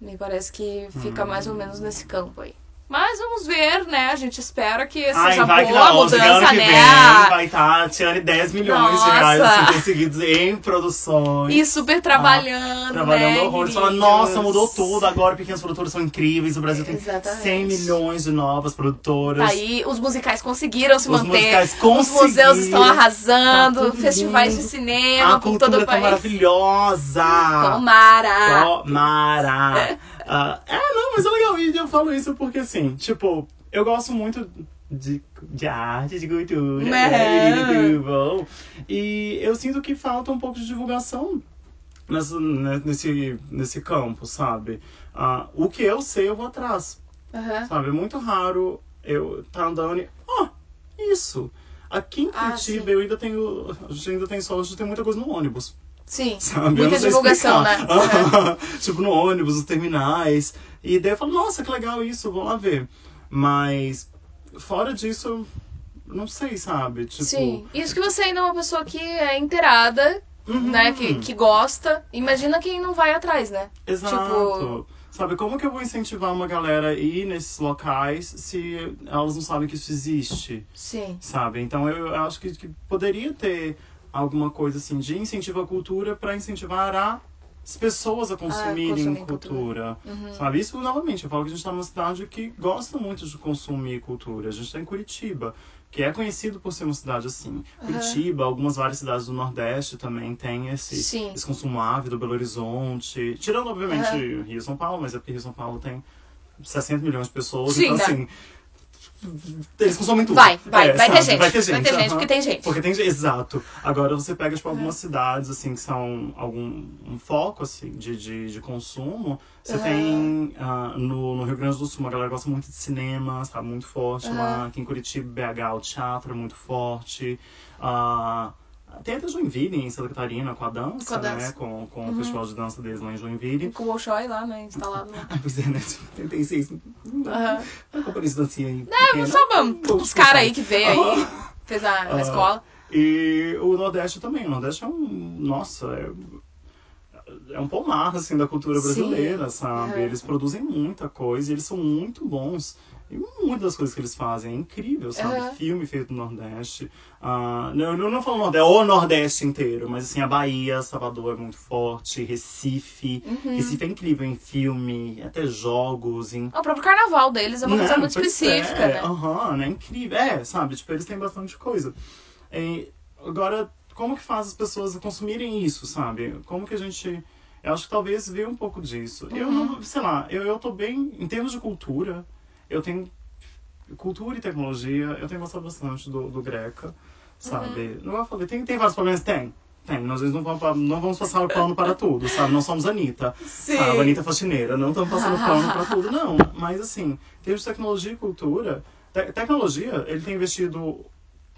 S2: Me parece que fica mais ou menos nesse campo aí. Mas vamos ver, né? A gente espera que
S1: Ai,
S2: seja
S1: vai que
S2: boa a mudança,
S1: que
S2: né?
S1: vem, vai estar tirando 10 milhões
S2: Nossa.
S1: de reais assim, conseguidos em produções.
S2: E super trabalhando,
S1: Ah, Trabalhando
S2: né,
S1: horrores. Fala, nossa, mudou tudo. Agora pequenos produtores são incríveis. O Brasil tem
S2: Exatamente.
S1: 100 milhões de novas produtoras.
S2: Tá aí, os musicais conseguiram se
S1: Os
S2: manter.
S1: musicais
S2: Os
S1: conseguiram.
S2: museus estão arrasando.
S1: Tá
S2: festivais
S1: lindo.
S2: de cinema
S1: A
S2: por todo
S1: cultura
S2: o
S1: tá
S2: país.
S1: maravilhosa.
S2: Tomara!
S1: Tomara! Ah, é, não, mas é legal. E eu falo isso porque, assim, tipo, eu gosto muito de, de arte, de cultura,
S2: Né?
S1: Tudo bom. E eu sinto que falta um pouco de divulgação nessa, né, nesse, nesse campo, sabe? Ah, o que eu sei, eu vou atrás.
S2: Aham.
S1: Sabe? É muito raro eu tá andando e. Ó, isso! Aqui em
S2: Ah,
S1: Curitiba
S2: sim.
S1: eu ainda tenho. A gente ainda tem sorte de ter muita coisa no ônibus.
S2: Sim. [laughs]
S1: Sabe?
S2: Muita divulgação, né?
S1: explicar. [laughs] tipo, no ônibus, nos terminais. E daí eu falo, nossa, que legal isso, vou lá ver. Mas, fora disso, não sei, sabe? Tipo,
S2: Sim. Isso que você ainda é uma pessoa que é inteirada,
S1: Uhum.
S2: né? Que, que gosta. Imagina quem não vai atrás, né?
S1: Exato.
S2: Tipo-
S1: Sabe, como que eu vou incentivar uma galera a ir nesses locais se elas não sabem que isso existe?
S2: Sim.
S1: sabe? Então eu acho que, que poderia ter alguma coisa assim de incentivo à cultura para incentivar a- as pessoas a consumirem
S2: consumir
S1: cultura,
S2: Uhum.
S1: sabe? Isso novamente, eu falo que a gente tá numa cidade que gosta muito de consumir cultura. A gente tá em Curitiba, que é conhecido por ser uma cidade assim. Curitiba, algumas várias cidades do Nordeste também tem esse,
S2: Sim.
S1: esse consumo ávido, Belo Horizonte. Tirando, obviamente, Rio e São Paulo, mas é porque Rio e São Paulo tem 60 milhões de pessoas,
S2: Sim,
S1: então
S2: né?
S1: assim. Eles consomem tudo.
S2: Vai, vai,
S1: É,
S2: vai ter gente.
S1: Vai ter gente,
S2: Vai ter gente,
S1: aham.
S2: porque tem gente.
S1: Porque tem, exato. Agora você pega, tipo, algumas cidades, assim, que são algum um foco, assim, de, de, de consumo. Você
S2: Aham.
S1: tem ah, no, no Rio Grande do Sul, uma galera gosta muito de cinema, sabe? Muito forte lá. Aqui em Curitiba, BH, o teatro é muito forte. Ah, tem até Joinville, em Santa Catarina, com a dança,
S2: Com a
S1: né?
S2: dança. Uhum.
S1: Com, com o festival de dança deles lá em Joinville.
S2: Com o Bolshoi lá, né? Instalado lá. [laughs]
S1: Ah, pois é, né? 76.
S2: Aham.
S1: Uma companhia de dancinha aí. Pequena.
S2: só vamos. Os caras aí que veio aí, fez a,
S1: Ah.
S2: escola.
S1: E o Nordeste também. O Nordeste é um. Nossa, é, é um pomar, assim, da cultura
S2: Sim.
S1: brasileira, sabe?
S2: Aham.
S1: Eles produzem muita coisa e eles são muito bons. E muitas das coisas que eles fazem é incrível, sabe?
S2: Aham.
S1: Filme feito no Nordeste. Ah, não, eu não falo Nordeste, o Nordeste inteiro, mas assim, a Bahia, Salvador é muito forte, Recife.
S2: Uhum.
S1: Recife é incrível em filme, até jogos, em
S2: O próprio carnaval deles é uma coisa muito
S1: Pois
S2: específica,
S1: é,
S2: né?
S1: Aham, né? Incrível. É, sabe? Tipo, eles têm bastante coisa. E agora, como que faz as pessoas consumirem isso, sabe? Como que a gente. Eu acho que talvez veja um pouco disso. Eu não, sei lá, eu, eu tô bem. Em termos de cultura, eu tenho. Cultura e tecnologia, eu tenho gostado bastante do, do Greca, sabe? Não eu falei, tem, tem vários problemas? Tem. Tem, nós não vamos, não vamos passar o pano para tudo, sabe? Não somos Anitta.
S2: Sim.
S1: Sabe? Anitta faxineira. Não estamos passando pano para tudo, [laughs] não. Mas, assim, em termos de tecnologia e cultura, te- tecnologia, ele tem investido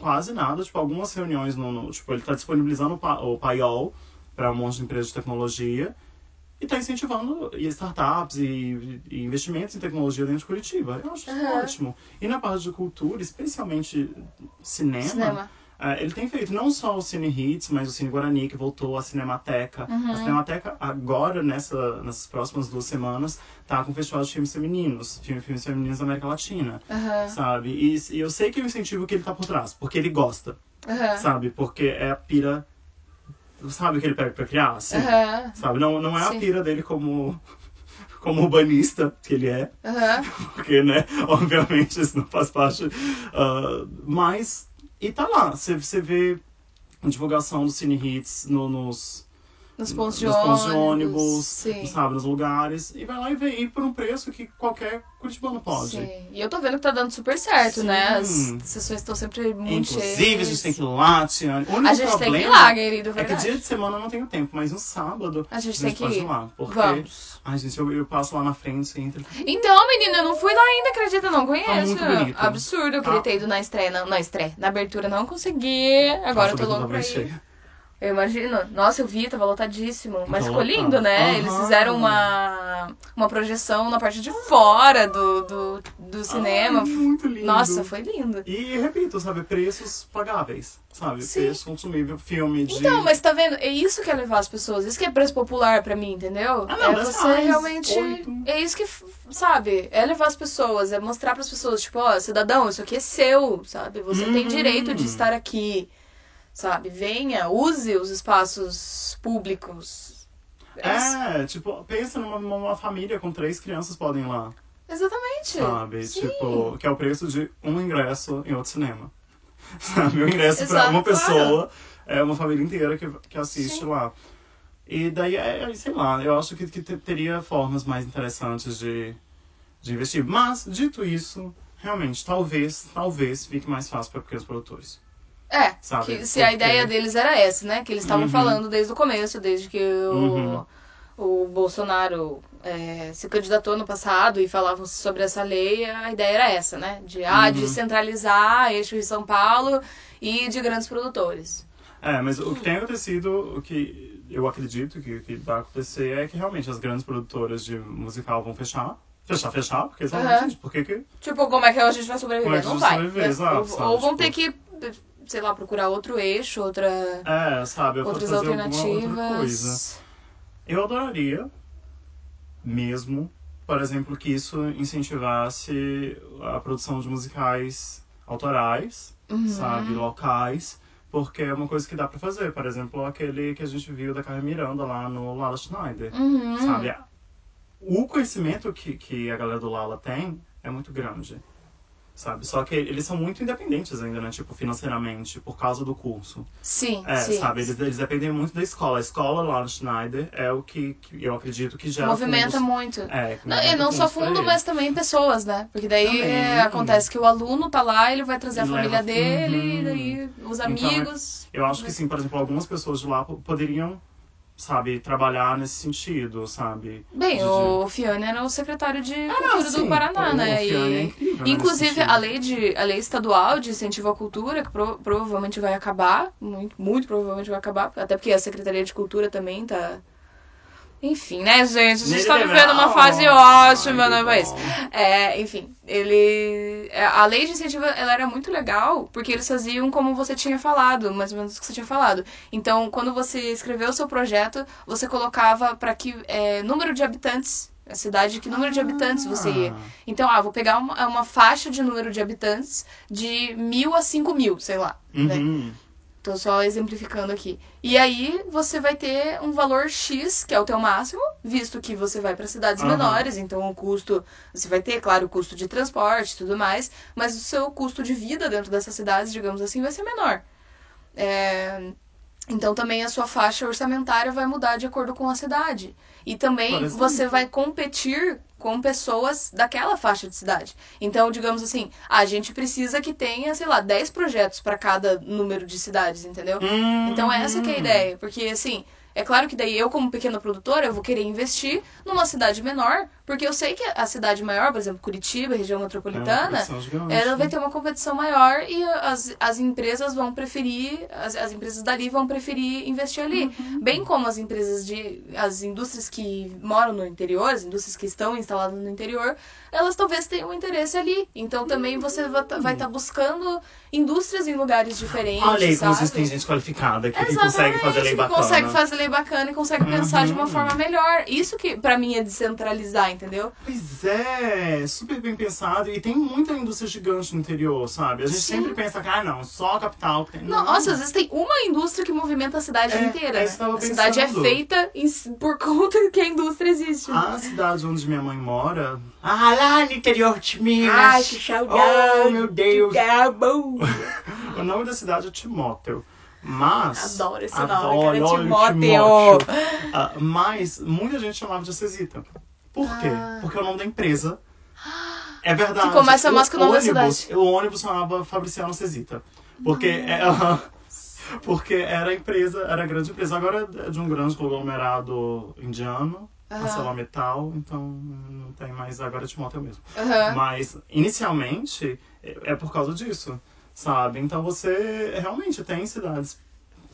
S1: quase nada, tipo, algumas reuniões no. no- tipo, ele está disponibilizando o, pa, o Paiol para um monte de empresas de tecnologia e está incentivando e startups e, e investimentos em tecnologia dentro de Curitiba. Eu acho isso
S2: Aham.
S1: ótimo. E na parte de cultura, especialmente cinema,
S2: Cinema.
S1: é, ele tem feito não só o Cine Hits, mas o Cine Guarani, que voltou, a Cinemateca.
S2: Uhum.
S1: A Cinemateca, agora, nessa, nessas próximas duas semanas, tá com o Festival de Filmes Femininos, filme, Filmes Femininos da América Latina,
S2: Aham.
S1: sabe? E, e eu sei que é o incentivo que ele tá por trás, porque ele gosta, sabe? Porque é a pira, sabe, que ele pega pra criar, assim, sabe? Não, não é a
S2: Sim.
S1: pira dele como... [laughs] Como urbanista que ele é, [laughs] porque, né, [laughs] obviamente isso não faz parte. ah, mas, e tá lá, você você vê a divulgação do Cine Hits no- nos,
S2: Nos pontos de
S1: nos
S2: ônibus.
S1: ônibus,
S2: Sim.
S1: sabe, nos lugares, e vai lá e vê e por um preço que qualquer curitibano pode.
S2: Sim. E eu tô vendo que tá dando super certo,
S1: Sim.
S2: né? As sessões estão sempre muito
S1: Inclusive,
S2: cheias.
S1: a gente tem que ir lá, Tiane. O único
S2: A gente tem que ir
S1: problema
S2: lá, querido,
S1: É que dia de semana eu não tenho tempo, mas no sábado
S2: A gente tem que ir.
S1: lá. Porque,
S2: Vamos.
S1: ai, gente, eu, eu passo lá na frente, você entra.
S2: Então, menina, eu não fui lá ainda, acredita? Não conheço.
S1: Tá muito bonito.
S2: Absurdo, eu queria
S1: Tá.
S2: ter ido na estreia. Não, na estreia. Na abertura não consegui. Agora eu tô louco pra ir.
S1: cheia.
S2: Eu imagino. Nossa, eu vi, tava lotadíssimo. Mas ficou lindo, né? Eles
S1: Aham.
S2: fizeram uma, uma projeção na parte de fora do, do, do cinema.
S1: Ai, muito lindo.
S2: Nossa, foi lindo.
S1: E repito, sabe, preços pagáveis, sabe?
S2: Sim.
S1: Preço consumível, filme de.
S2: Então, mas tá vendo? É isso que é levar as pessoas. Isso que é preço popular pra mim, entendeu?
S1: Ah, não,
S2: é você
S1: reais,
S2: realmente.
S1: oito.
S2: É isso que, sabe? É levar as pessoas, é mostrar pras pessoas, tipo, ó, cidadão, isso aqui é seu, sabe? Você tem
S1: Uhum.
S2: direito de estar aqui, sabe? Venha, use os espaços públicos.
S1: É, tipo, pensa numa, numa família com três crianças podem ir lá,
S2: Exatamente.
S1: sabe?
S2: Sim.
S1: Tipo, que é o preço de um ingresso em outro cinema. [laughs] Sabe? O ingresso
S2: Exato,
S1: uma
S2: claro.
S1: pessoa é uma família inteira que, que assiste
S2: Sim.
S1: lá. E daí, é, é, sei lá, eu acho que, que te- teria formas mais interessantes de, de investir. Mas, dito isso, realmente, talvez, talvez fique mais fácil para pequenos produtores.
S2: É,
S1: Sabe?
S2: que se a ideia deles era essa, né? Que eles estavam
S1: Uhum.
S2: falando desde o começo, desde que o,
S1: Uhum.
S2: o Bolsonaro é, se candidatou no passado e falavam sobre essa lei, a ideia era essa, né? De ah,
S1: Uhum.
S2: descentralizar eixo em São Paulo e de grandes produtores.
S1: É, mas o que tem acontecido, o que eu acredito que, que vai acontecer é que realmente as grandes produtoras de musical vão fechar. Fechar, fechar, porque
S2: Aham.
S1: gente, por que que...
S2: Tipo, como é que a gente vai sobreviver?
S1: Como é que a
S2: Não
S1: gente
S2: vai.
S1: sobreviver, exato,
S2: ou,
S1: sabe?
S2: ou vão ter
S1: Tipo-
S2: que, sei lá, procurar outro eixo, outra,
S1: É, sabe, eu
S2: outras alternativas.
S1: outra coisa. Eu adoraria, mesmo, por exemplo, que isso incentivasse a produção de musicais autorais,
S2: Uhum.
S1: sabe, locais, porque é uma coisa que dá pra fazer. Por exemplo, aquele que a gente viu da Carmen Miranda lá no Lala Schneider,
S2: Uhum.
S1: sabe? O conhecimento que, que a galera do Lala tem é muito grande, sabe? Só que eles são muito independentes ainda, né? Tipo, financeiramente, por causa do curso.
S2: Sim,
S1: É,
S2: sim.
S1: sabe? Eles, eles dependem muito da escola. A escola lá no Schneider é o que, que eu acredito que gera
S2: Movimenta
S1: fundos.
S2: muito.
S1: É,
S2: Não, e não só fundo, mas também pessoas, né? Porque daí
S1: Também.
S2: acontece que o aluno tá lá, ele vai trazer a família
S1: leva-
S2: dele,
S1: Uhum.
S2: e daí os
S1: Então,
S2: amigos.
S1: Eu acho que sim, por exemplo, algumas pessoas de lá po- poderiam, sabe, trabalhar nesse sentido, sabe?
S2: Bem,
S1: De-
S2: o Fione era o secretário de
S1: Ah,
S2: Cultura
S1: sim,
S2: do Paraná,
S1: o
S2: né?
S1: Fione é
S2: E,
S1: incrível nesse
S2: inclusive, a lei, de, a lei estadual de incentivo à cultura, que pro- provavelmente vai acabar, muito, muito provavelmente vai acabar, até porque a Secretaria de Cultura também tá. Enfim, né, gente? A gente tá vivendo uma fase ótima no
S1: bom.
S2: país. É, enfim, ele. é, A lei de incentivo ela era muito legal porque eles faziam como você tinha falado, mais ou menos o que você tinha falado. Então, quando você escreveu o seu projeto, você colocava para que é, número de habitantes, a cidade, que número de habitantes você ia.
S1: Ah,
S2: Então, ah, vou pegar uma, uma faixa de número de habitantes de mil a cinco mil, sei lá. Né?
S1: Uhum.
S2: Tô só exemplificando aqui. E aí você vai ter um valor X, que é o teu máximo, visto que você vai para cidades
S1: Aham.
S2: menores, então o custo, você vai ter, claro, o custo de transporte e tudo mais, mas o seu custo de vida dentro dessas cidades, digamos assim, vai ser menor. É, Então também a sua faixa orçamentária vai mudar de acordo com a cidade. E também
S1: exemplo.
S2: você vai competir com pessoas daquela faixa de cidade. Então, digamos assim, a gente precisa que tenha, sei lá, 10 projetos para cada número de cidades, entendeu?
S1: Hum.
S2: Então essa que é a ideia, porque assim, é claro que daí eu como pequena produtora, eu vou querer investir numa cidade menor, porque eu sei que a cidade maior, por exemplo, Curitiba, região
S1: É
S2: metropolitana,
S1: gigante.
S2: ela vai ter uma competição maior e as, as empresas vão preferir, as, as empresas dali vão preferir investir ali.
S1: Uhum.
S2: Bem como as empresas de. as indústrias que moram no interior, as indústrias que estão instaladas no interior, elas talvez tenham interesse ali. Então também você vai estar buscando indústrias em lugares diferentes.
S1: Olha aí como
S2: sabe?
S1: têm gente qualificada que, que consegue fazer lei
S2: que
S1: bacana.
S2: consegue fazer lei bacana e consegue pensar de uma
S1: Uhum.
S2: forma melhor. Isso que pra mim é descentralizar, entendeu?
S1: Pois é, super bem pensado. E tem muita indústria gigante no interior, sabe? A gente
S2: Sim.
S1: sempre pensa que, ah, não, só a capital tem.
S2: Não, Nossa, às vezes tem uma indústria que movimenta a cidade
S1: É,
S2: inteira.
S1: é
S2: né? A cidade é feita em- por [laughs] conta que a indústria existe.
S1: A cidade onde minha mãe mora. Ah, lá no interior de Minas.
S2: Ai, que saudade.
S1: Oh, meu Deus. [laughs] O nome da cidade é Timóteo. Mas.
S2: Adoro esse nome,
S1: adoro,
S2: cara, Timóteo.
S1: Timóteo. Ah, mas muita gente chamava de Acesita. Por quê?
S2: Ah.
S1: Porque é o nome da empresa. É verdade.
S2: Começa mais que o nome da
S1: ônibus,
S2: cidade.
S1: O ônibus chamava Fabriciano Acesita. Porque, é, [laughs] porque era a empresa, era a grande empresa. Agora é de um grande conglomerado indiano,
S2: Aham.
S1: ArcelorMittal, então não tem mais, agora é Timóteo mesmo.
S2: Aham.
S1: Mas, inicialmente, é é por causa disso, sabe? Então você realmente tem cidades,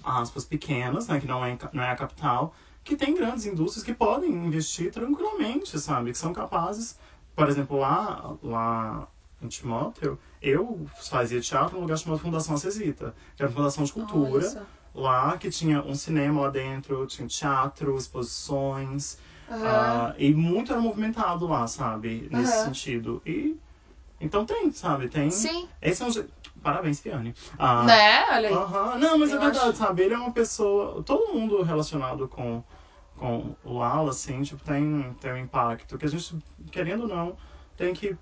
S1: aspas, pequenas, né? Que não é, não é a capital, que tem grandes indústrias que podem investir tranquilamente, sabe? Que são capazes, por exemplo, lá, lá em Timóteo, eu fazia teatro num lugar chamado Fundação Acesita, que era uma fundação de cultura
S2: só.
S1: lá, que tinha um cinema lá dentro, tinha teatro, exposições,
S2: Aham.
S1: ah, e muito era movimentado lá, sabe? Nesse
S2: Aham.
S1: sentido. E então tem, sabe? Tem.
S2: Sim.
S1: Esse é um. Parabéns, Fiane. Ah,
S2: Né? Olha aí.
S1: aham. Não, mas é
S2: Eu
S1: verdade,
S2: acho.
S1: sabe? Ele é uma pessoa. Todo mundo relacionado com, com o Lala, assim, tipo, tem, tem um impacto que a gente, querendo ou não, tem que,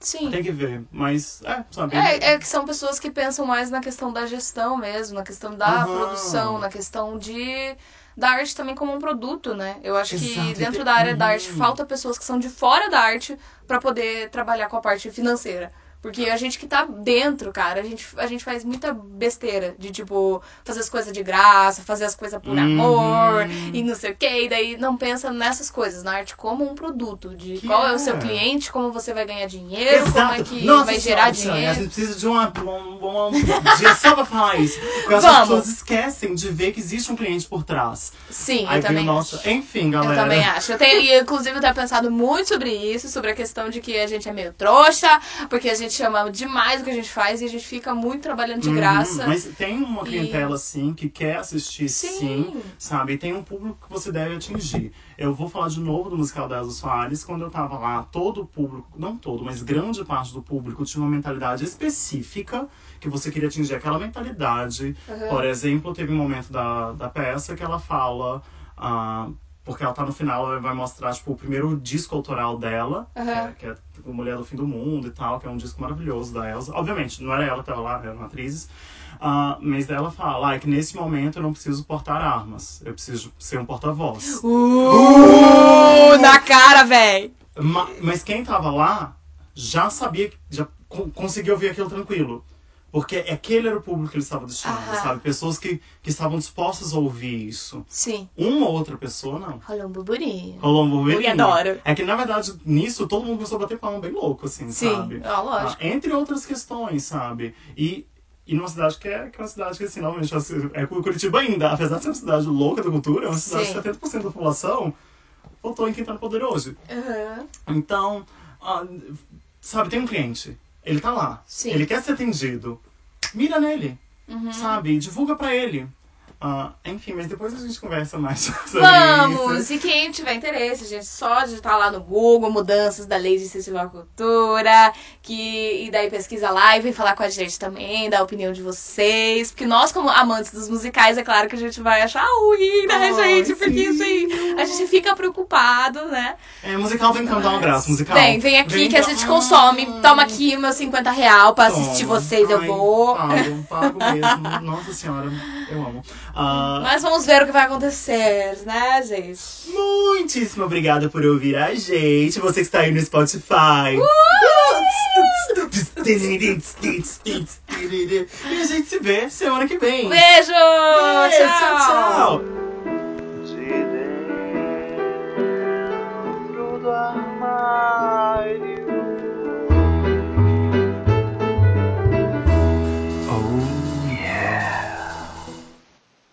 S2: Sim.
S1: tem que ver. Mas, é, sabe?
S2: É, é que são pessoas que pensam mais na questão da gestão mesmo, na questão da
S1: Aham.
S2: produção, na questão de da arte também como um produto, né? Eu acho que
S1: Exato,
S2: dentro
S1: tem-
S2: da área da arte
S1: Uhum.
S2: falta pessoas que são de fora da arte pra poder trabalhar com a parte financeira. Porque a gente que tá dentro, cara, a gente, a gente faz muita besteira de, tipo, fazer as coisas de graça, fazer as coisas por
S1: Uhum.
S2: amor e não sei o quê. E daí não pensa nessas coisas, na arte como um produto, de
S1: Que
S2: qual é.
S1: é.
S2: o seu cliente, como você vai ganhar dinheiro, como é que
S1: Nossa
S2: vai
S1: senhora,
S2: gerar
S1: Tiane, A
S2: dinheiro.
S1: gente precisa de uma, um, um dia só pra falar isso. Porque as pessoas esquecem de ver que existe um cliente por trás.
S2: Sim,
S1: Aí
S2: eu também
S1: nosso. Enfim, galera.
S2: Eu também acho. Eu tenho, inclusive, eu tenho pensado muito sobre isso, sobre a questão de que a gente é meio trouxa, porque a gente chama demais o que a gente faz e a gente fica muito trabalhando de
S1: Uhum,
S2: graça.
S1: Mas tem uma
S2: E-
S1: clientela, sim, que quer assistir, sim.
S2: Sim.
S1: sabe? E tem um público que você deve atingir. Eu vou falar de novo do musical da Elza Soares. Quando eu tava lá, todo o público, não todo, mas grande parte do público tinha uma mentalidade específica que você queria atingir aquela mentalidade.
S2: Uhum.
S1: Por exemplo, teve um momento da, da peça que ela fala. ah, porque ela tá no final, ela vai mostrar, tipo, o primeiro disco autoral dela, que, é,
S2: Uhum.
S1: que é tipo, Mulher do Fim do Mundo e tal, que é um disco maravilhoso da Elsa. Obviamente, não era ela que tava lá, eram atrizes. Ah, mas ela fala ah, é que nesse momento eu não preciso portar armas, eu preciso ser um porta-voz.
S2: Uh, na cara, véi!
S1: Ma- Mas quem tava lá já sabia, já co- conseguia ouvir aquilo tranquilo. Porque aquele era o público que ele estava destinando,
S2: Aham.
S1: sabe? Pessoas que, que estavam dispostas a ouvir isso.
S2: Sim.
S1: Uma ou outra pessoa, não.
S2: Rolou um burburinho.
S1: Rolou um burburinho.
S2: Eu adoro.
S1: É que, na verdade, nisso todo mundo começou a bater palma bem louco, assim,
S2: Sim,
S1: sabe?
S2: ó, lógico.
S1: Ah, entre outras questões, sabe? E, e numa cidade que é, que é uma cidade que, assim, normalmente assim, é Curitiba ainda, apesar de ser uma cidade louca da cultura, é uma cidade
S2: Sim.
S1: que 70% da população votou em quem tá no poder hoje.
S2: Uhum.
S1: Então, ah, sabe, tem um cliente, ele tá lá,
S2: Sim.
S1: ele quer ser atendido, mira nele,
S2: Uhum.
S1: sabe? Divulga pra ele. Ah, enfim, mas depois a gente conversa mais [laughs] sobre
S2: Vamos!
S1: isso.
S2: E quem tiver interesse, gente, só digitar lá no Google mudanças da lei de cultura, que, e daí pesquisa lá e vem falar com a gente também, dar a opinião de vocês. Porque nós, como amantes dos musicais, é claro que a gente vai achar ruim, né,
S1: Ai,
S2: gente? Porque
S1: sim.
S2: assim, a gente fica preocupado, né?
S1: É, musical vem dar um abraço, musical.
S2: Vem, vem aqui que a gente consome. Toma aqui meus 50 real pra assistir
S1: Toma.
S2: vocês, eu
S1: Ai,
S2: vou.
S1: Pago, pago mesmo. [laughs] Nossa senhora, eu amo. Ah,
S2: Mas vamos ver o que vai acontecer, né, gente?
S1: Muitíssimo obrigada por ouvir a gente. Você que está aí no Spotify. E a gente se vê semana que vem.
S2: Beijo!
S1: Beijo,
S2: tchau.
S1: tchau.